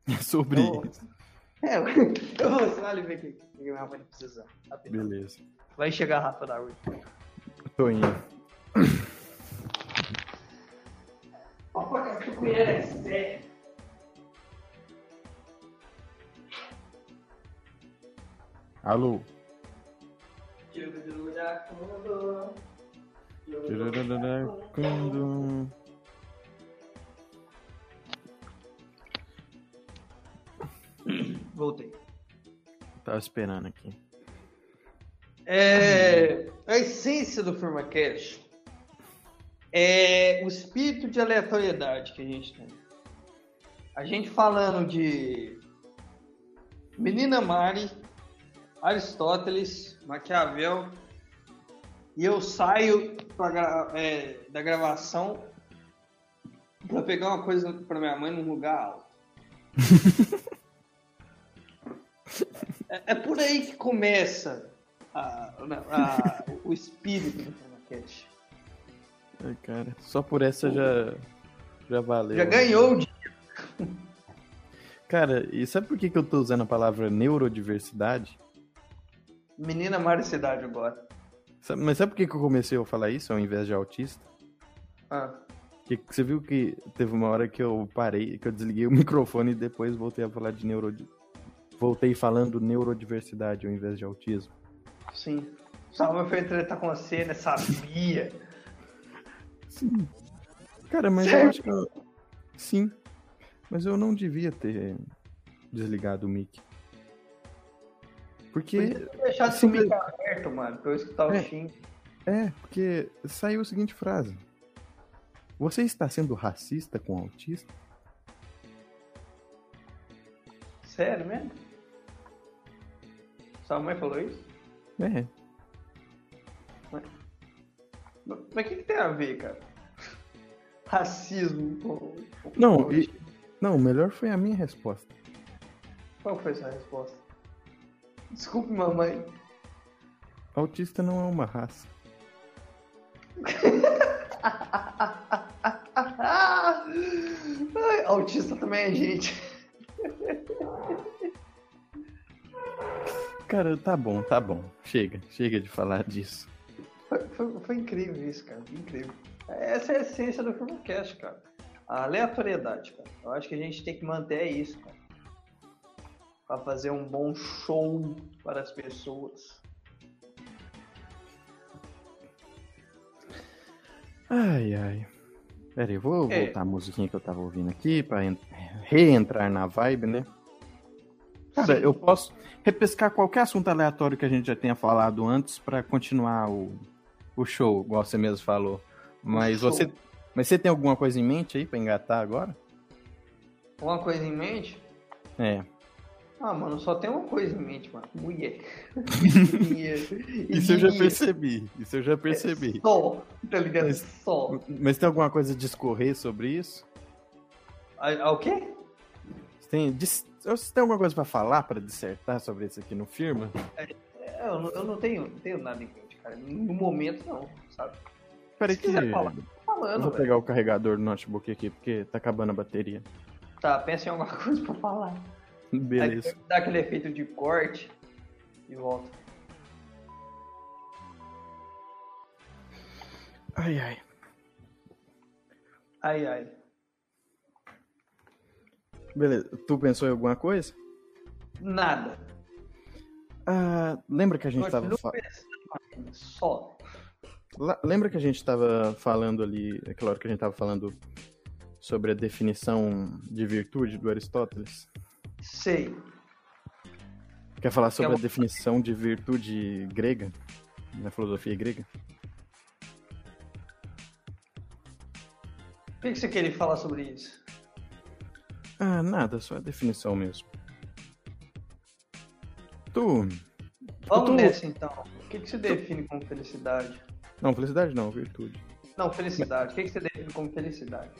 É sobre então, isso. É, eu vou mostrar ali ver o que minha mãe precisa. Beleza. Vai chegar a Rafa da Rui. Tô indo. Opa, que tu conhece, Alô? Voltei. Tava esperando aqui. É, a essência do FirmaCast é o espírito de aleatoriedade que a gente tem. A gente falando de Menina Mari, Aristóteles, Maquiavel, e eu saio pra, é, da gravação para pegar uma coisa para minha mãe num lugar alto. é, é por aí que começa a, a, o espírito do Famacast. Ai, cara, só por essa já, já valeu. Já ganhou o dia. Cara, e sabe por que, que eu tô usando a palavra neurodiversidade? Menina maricidade agora. Mas sabe por que, que eu comecei a falar isso ao invés de autista? Ah. Que, você viu que teve uma hora que eu parei, que eu desliguei o microfone e depois voltei a falar de neuro... Voltei falando neurodiversidade ao invés de autismo. Sim. Salma foi tretar com você, né? Sabia. Sim. Cara, mas Sério? eu acho que. Eu... Sim. Mas eu não devia ter desligado o mic. Porque. deixar assim, mic aberto, mano, pra eu escutar é, o Shin. É, porque saiu a seguinte frase: Você está sendo racista com autista? Sério mesmo? Sua mãe falou isso? É. Mas, o que, que, tem a ver, cara? Racismo com. Não, e, não, o melhor foi a minha resposta. Qual foi essa resposta? Desculpe, mamãe. Autista não é uma raça. Ai, autista também é gente. Cara, tá bom, tá bom. Chega, chega de falar disso. Foi, foi, foi incrível isso, cara. Incrível. Essa é a essência do Filmcast, cara. A aleatoriedade, cara. Eu acho que a gente tem que manter isso, cara. Pra fazer um bom show para as pessoas. Ai, ai. Pera aí, vou é. voltar a musiquinha que eu tava ouvindo aqui pra reentrar na vibe, né? Cara, eu posso repescar qualquer assunto aleatório que a gente já tenha falado antes para continuar o, o show, igual você mesmo falou. Mas você, mas você tem alguma coisa em mente aí para engatar agora? Uma coisa em mente? É. Ah, mano, só tem uma coisa em mente, mano. Mulher. Isso eu já percebi. Isso eu já percebi. É só, tá ligado? Mas, só. Mas tem alguma coisa de discorrer sobre isso? A, a o quê? Tem, você tem alguma coisa para falar, para dissertar sobre isso aqui no firma? É, é, eu, não, eu não tenho, não tenho nada em mente, cara. No momento, não, sabe? Peraí que... Falar, falando, eu vou pegar o carregador do notebook aqui, porque tá acabando a bateria. Tá, pensa em alguma coisa pra falar. Beleza. Dá aquele efeito de corte e volta. Ai, ai. Ai, ai. Beleza. Tu pensou em alguma coisa? Nada. Ah, lembra que a gente Continua tava fa- pensando, mas Só. Lembra que a gente tava falando ali, aquela hora que a gente tava falando sobre a definição de virtude do Aristóteles? Sei. Quer falar sobre uma- a definição de virtude grega, na filosofia grega? O que que você queria falar sobre isso? Ah, nada, só a definição mesmo. Tu. Vamos tu- nessa então. O que, que você define como felicidade? Não, felicidade não, virtude. Não, felicidade. O que, que você define como felicidade?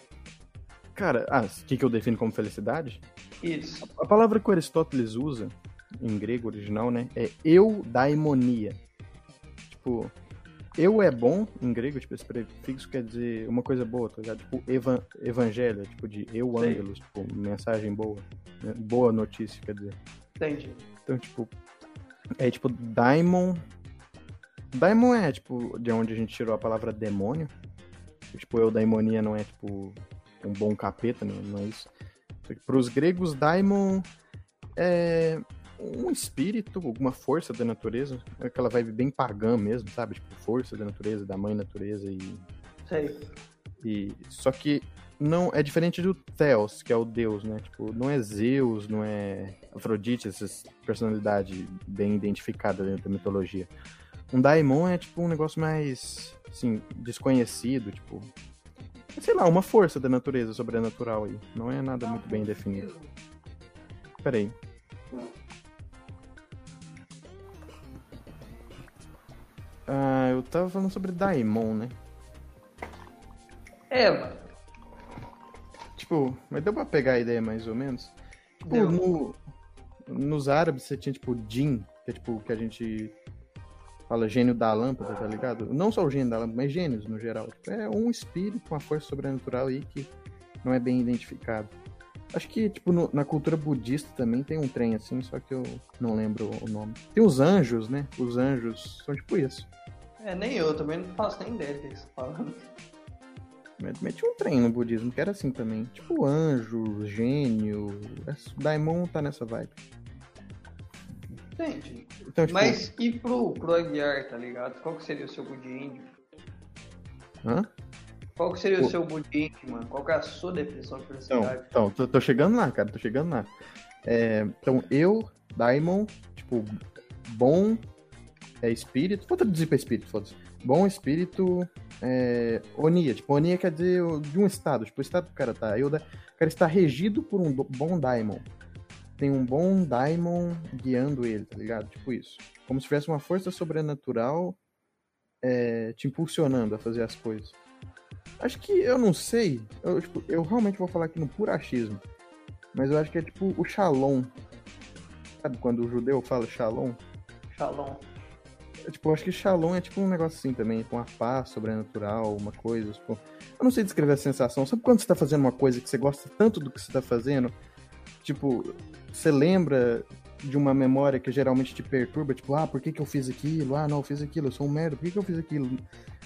Cara, ah, o que, que eu defino como felicidade? Isso. A palavra que o Aristóteles usa, em grego original, né, é eudaimonia. Tipo, eu é bom, em grego, tipo, esse prefixo quer dizer uma coisa boa, tá ligado? Tipo, evan evangelho, tipo, de eu ângelos, tipo, mensagem boa. né? Boa notícia, quer dizer. Entendi. Então, tipo, é tipo, daimon. Daimon é, tipo, de onde a gente tirou a palavra demônio. Tipo, eudaimonia não é, tipo, um bom capeta, não, não é isso. Para os gregos, daimon é um espírito, alguma força da natureza. É aquela vibe bem pagã mesmo, sabe? Tipo, força da natureza, da mãe natureza e Sei. e só que não é diferente do Theos, que é o deus, né? Tipo, não é Zeus, não é Afrodite, essas personalidade bem identificada dentro da mitologia. Um daimon é tipo um negócio mais assim, desconhecido, tipo, sei lá, uma força da natureza sobrenatural aí. Não é nada muito bem definido. Peraí. Ah, eu tava falando sobre daimon, né? É, mano. Tipo, mas deu pra pegar a ideia mais ou menos? Tipo, no, nos árabes você tinha tipo Jin, que é tipo o que a gente fala gênio da lâmpada, tá ligado? Não só o gênio da lâmpada, mas gênios no geral. Tipo, é um espírito, uma força sobrenatural aí que não é bem identificado. Acho que, tipo, no- na cultura budista também tem um trem assim, só que eu não lembro o nome. Tem os anjos, né? Os anjos são tipo isso. É, nem eu também não faço nem ideia do que você falando. Mas mas tinha um trem no budismo que era assim também. Tipo anjo, gênio. esse Daimon tá nessa vibe. Então, tipo. Mas e pro, pro Aguiar, tá ligado? Qual que seria o seu budinho? Hã? Qual que seria Pô. o seu budinho, mano? Qual que é a sua definição de Então, felicidade? então tô, tô chegando lá, cara, tô chegando lá. É, então, eu, Daimon, tipo, bom é espírito. Vou traduzir pra espírito, foda-se. Bom espírito é, Onia. Tipo, Onia quer dizer o- de um estado. Tipo, o estado que o cara tá. Eu, o cara está regido por um bom Daimon. Tem um bom Daimon guiando ele, tá ligado? Tipo isso. Como se tivesse uma força sobrenatural é, te impulsionando a fazer as coisas. Acho que eu não sei. Eu, tipo, eu realmente vou falar aqui no puro achismo. Mas eu acho que é tipo o Shalom. Sabe quando o judeu fala Shalom? Shalom. É, tipo, eu acho que Shalom é tipo um negócio assim também, com a paz sobrenatural, uma coisa. Tipo, eu não sei descrever a sensação. Sabe quando você tá fazendo uma coisa que você gosta tanto do que você tá fazendo? Tipo, você lembra de uma memória que geralmente te perturba, tipo, ah, por que, que eu fiz aquilo? Ah, não, eu fiz aquilo, eu sou um merda, por que, que eu fiz aquilo?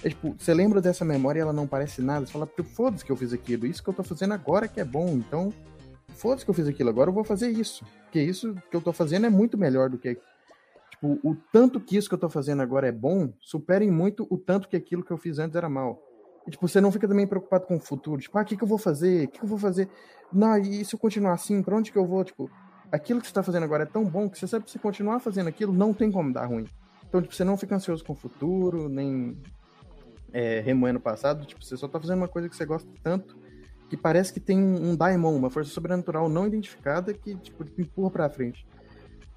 É tipo, você lembra dessa memória e ela não parece nada, você fala, "Pô, foda-se que eu fiz aquilo, isso que eu tô fazendo agora que é bom, então foda-se que eu fiz aquilo, agora eu vou fazer isso. Porque isso que eu tô fazendo é muito melhor do que. Tipo, o tanto que isso que eu tô fazendo agora é bom, superem muito o tanto que aquilo que eu fiz antes era mal. E, tipo, você não fica também preocupado com o futuro. Tipo, ah, o que, que eu vou fazer? O que, que eu vou fazer? Não, e se eu continuar assim, pra onde que eu vou? Tipo, aquilo que você tá fazendo agora é tão bom que você sabe que se continuar fazendo aquilo, não tem como dar ruim. Então, tipo, você não fica ansioso com o futuro, nem é, remoendo o passado. Tipo, você só tá fazendo uma coisa que você gosta tanto que parece que tem um, daimon, uma força sobrenatural não identificada que, tipo, te empurra pra frente.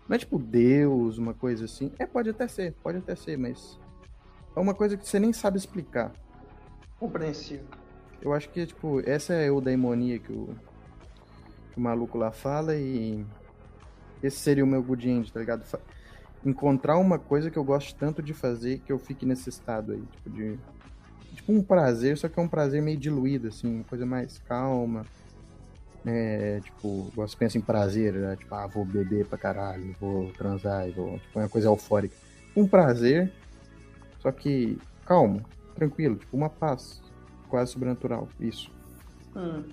Não é tipo Deus, uma coisa assim. É, pode até ser, pode até ser, mas é uma coisa que você nem sabe explicar. Compreensível. Eu acho que, tipo, essa é a eudaimonia que o, que o maluco lá fala e esse seria o meu good end, tá ligado? Encontrar uma coisa que eu gosto tanto de fazer que eu fique nesse estado aí, tipo, de... Tipo um prazer, só que é um prazer meio diluído, assim, uma coisa mais calma. É, tipo, você pensa em prazer, né? tipo, ah, vou beber pra caralho, vou transar, vou. Tipo, uma coisa eufórica. Um prazer, só que calmo, tranquilo, tipo, uma paz quase sobrenatural. Isso. Hum.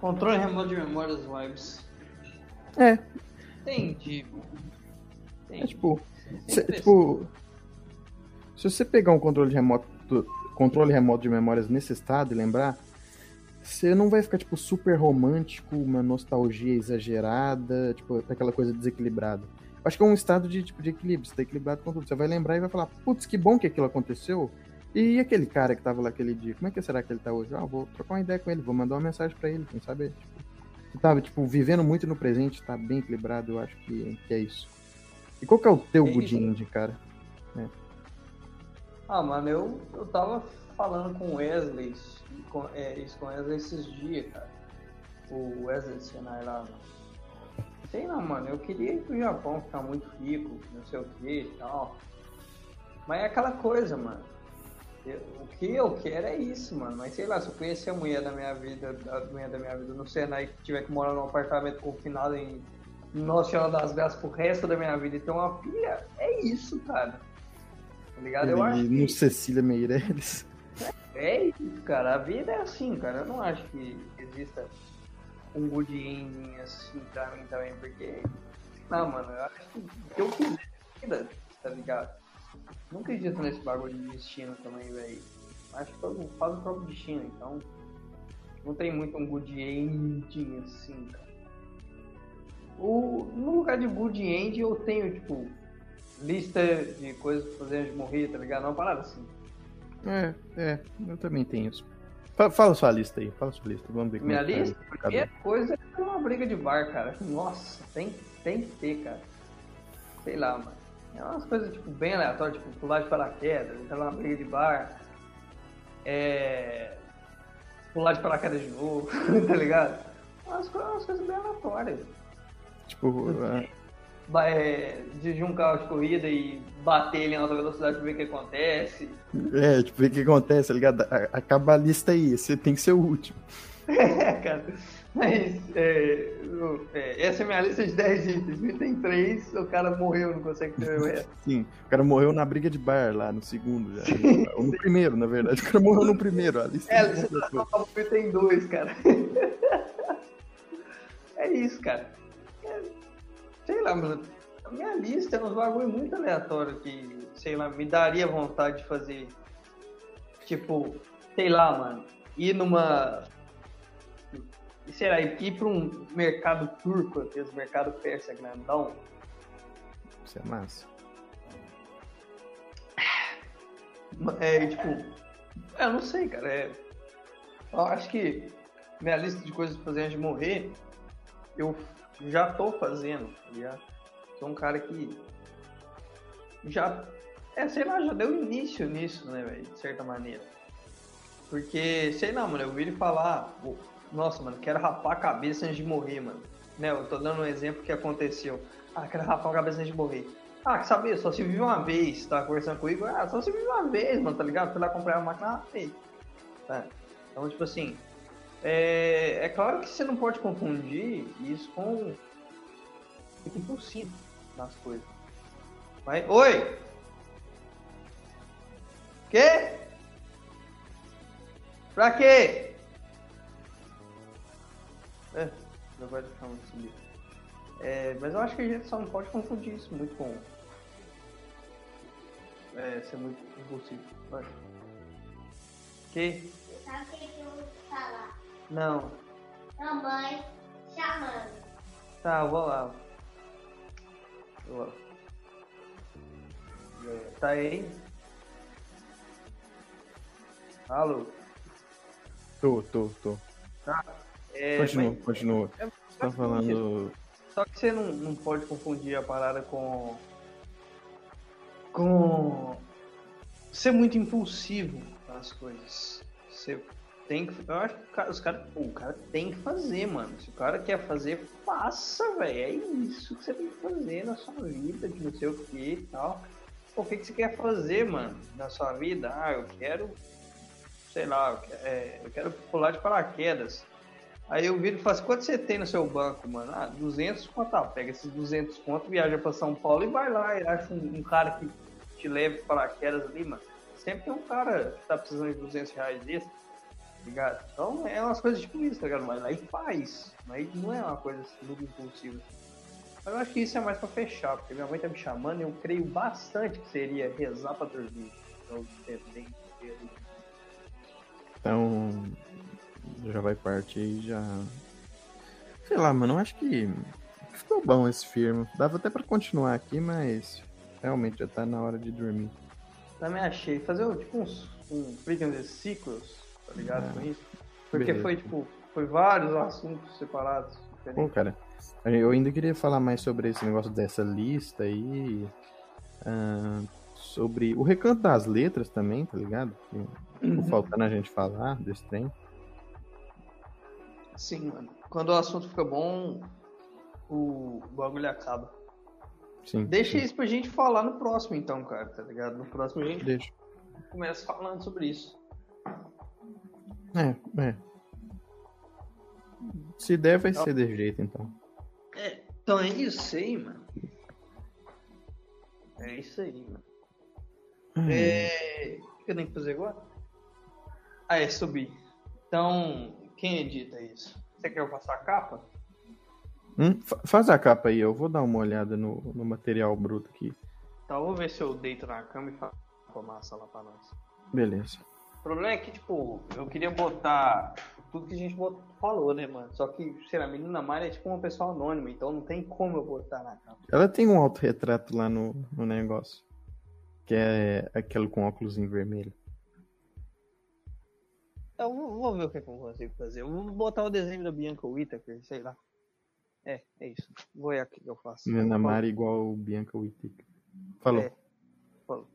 Controle remoto de memórias vibes. É. Entendi. É tipo. Cê, tipo. Se você pegar um controle remoto. Controle remoto de memórias nesse estado e lembrar, você não vai ficar, tipo, super romântico, uma nostalgia exagerada, tipo, aquela coisa desequilibrada. Acho que é um estado de, tipo, de equilíbrio, você tá equilibrado com tudo. Você vai lembrar e vai falar, putz, que bom que aquilo aconteceu. E aquele cara que tava lá aquele dia, como é que será que ele tá hoje? Ah, vou trocar uma ideia com ele, vou mandar uma mensagem para ele, quem sabe, tipo, tava, tipo, vivendo muito no presente, tá bem equilibrado, eu acho que, que é isso. E qual que é o teu é good ending, cara? É. Ah, mano, eu, eu tava falando com o Wesley, com, é, isso com o Wesley esses dias, cara. O Wesley Senai lá, mano. Sei não, mano, eu queria ir pro Japão, ficar muito rico, não sei o que e tal. Mas é aquela coisa, mano. Eu, o que eu quero é isso, mano. Mas sei lá, se eu conhecer a mulher da minha vida, a mulher da minha vida no Senai, que tiver que morar num apartamento confinado em Nossa Senhora das Graças pro resto da minha vida e ter uma filha, é isso, cara. Tá ligado? Eu acho. No Cecília Meirelles. É isso, cara. A vida é assim, cara. Eu não acho que exista um good ending assim pra mim também, porque. Não, mano, eu acho que o que eu quiser, tá ligado? Não acredito nesse bagulho de destino também, velho. Acho que todo faz o próprio destino, então. Não tem muito um good ending assim, cara. O, no lugar de good end eu tenho, tipo, lista de coisas pra fazer antes de morrer, tá ligado? Não, parada assim. É, é, eu também tenho isso. Fala, fala sua lista aí, fala sua lista, vamos ver como Minha é lista? Tá primeira coisa é uma briga de bar, cara. Nossa, tem, tem que ter, cara. Sei lá, mano. É umas coisas, tipo, bem aleatórias, tipo, pular de paraquedas, entrar numa briga de bar. É... Pular de paraquedas de novo, tá ligado? Umas, umas coisas bem aleatórias. Tipo, é é, dirigir um carro de corrida e bater ele em alta velocidade pra ver o que acontece. É, tipo, ver o que acontece, tá ligado? Acaba a lista aí, você tem que ser o último. É, cara. Mas é, é, essa é minha lista de 10 itens. Item 3, o cara morreu, não consegue ter o resto. Sim, o cara morreu na briga de bar lá, no segundo já. Ou no primeiro, na verdade. O cara morreu no primeiro. A lista é, a lista do item 2, cara. é isso, cara. É, sei lá, mano. A minha lista é uns bagulho muito aleatório que, sei lá, me daria vontade de fazer. Tipo, sei lá, mano, ir numa. Sei lá, ir pra um mercado turco, aqueles mercado persa grandão. Isso é massa. É, tipo, eu não sei, cara. É, eu acho que minha lista de coisas pra fazer antes de morrer, eu já tô fazendo, tá ligado? Sou um cara que já, é, sei lá, já deu início nisso, né, velho, de certa maneira. Porque, sei lá, mano, eu vi ele falar, nossa, mano, quero rapar a cabeça antes de morrer, mano. Né, eu tô dando um exemplo que aconteceu. Ah, quero rapar a cabeça antes de morrer. Ah, quer saber? Só se vive uma vez, tá conversando comigo. Ah, só se vive uma vez, mano, tá ligado? Fui lá comprar uma máquina, ah, Tá. Então, tipo assim, é, é claro que você não pode confundir isso com fica impulsivo nas coisas. Mas, oi! Quê? Pra quê? É, não vai deixar muito subir. É, mas eu acho que a gente só não pode confundir isso muito com é, ser muito impulsivo. Vai. Que? Sabe o que eu vou falar? Não. Mamãe chamando. Tá, eu vou lá. Tá aí? Alô? Tô, tô, tô. Tá. É, continua, mas... continua. É, tá falando. Só que você não, não pode confundir a parada com. com. ser muito impulsivo nas coisas. Você tem que. Eu acho que os caras. O cara tem que fazer, mano. Se o cara quer fazer, faça, velho. É isso que você tem que fazer na sua vida, de não sei o que e tal. Pô, o que, que você quer fazer, mano, na sua vida? Ah, eu quero. Sei lá, eu quero, é, eu quero pular de paraquedas. Aí eu viro e falo assim, quanto você tem no seu banco, mano? Ah, 200 conto. Tá, pega esses 200 conto, viaja pra São Paulo e vai lá. E acha um, um cara que te leve para quedas ali, mano. Sempre tem um cara que tá precisando de 200 reais desse, tá ligado? Então é umas coisas tipo isso, tá ligado? Mas aí faz. Mas não é uma coisa assim, muito impulsiva. Mas eu acho que isso é mais pra fechar, porque minha mãe tá me chamando e eu creio bastante que seria rezar pra dormir. Então, então já vai partir aí, já. Sei lá, mano, eu acho que ficou bom esse filme. Dava até pra continuar aqui, mas realmente já tá na hora de dormir. Também achei. Fazer tipo uns um ciclos, tá ligado é. com isso? Porque Beleza. foi tipo, foi vários assuntos separados. Pô, cara, eu ainda queria falar mais sobre esse negócio dessa lista aí. Uh, sobre o recanto das letras também, tá ligado? Que, uhum. Faltando a gente falar desse trem. Sim, mano. Quando o assunto fica bom, o bagulho acaba. Sim. Deixa sim. isso pra gente falar no próximo, então, cara, tá ligado? No próximo a gente Deixa. começa falando sobre isso. É, é. Se der, vai ser de jeito, então. É, então é isso aí, mano. É isso aí, mano. Hum. É... O que eu tenho que fazer agora? Ah, é subir. Então, quem edita isso? Você quer eu faça a capa? Hum, faz a capa aí, eu vou dar uma olhada no, no material bruto aqui. Tá, vou ver se eu deito na cama e faço a massa lá pra nós. Beleza. O problema é que, tipo, eu queria botar tudo que a gente botou, falou, né, mano? Só que, sei lá, a menina Mari é tipo uma pessoa anônima, então não tem como eu botar na capa. Ela tem um autorretrato lá no, no negócio. Que é aquele com óculos em vermelho. Eu vou, vou ver o que, é que eu consigo fazer. Eu vou botar o desenho da Bianca Whittaker, sei lá. É, é isso. Vou ver aqui que eu faço. Ana Mari igual o Bianca Whittaker. Falou. É. Falou.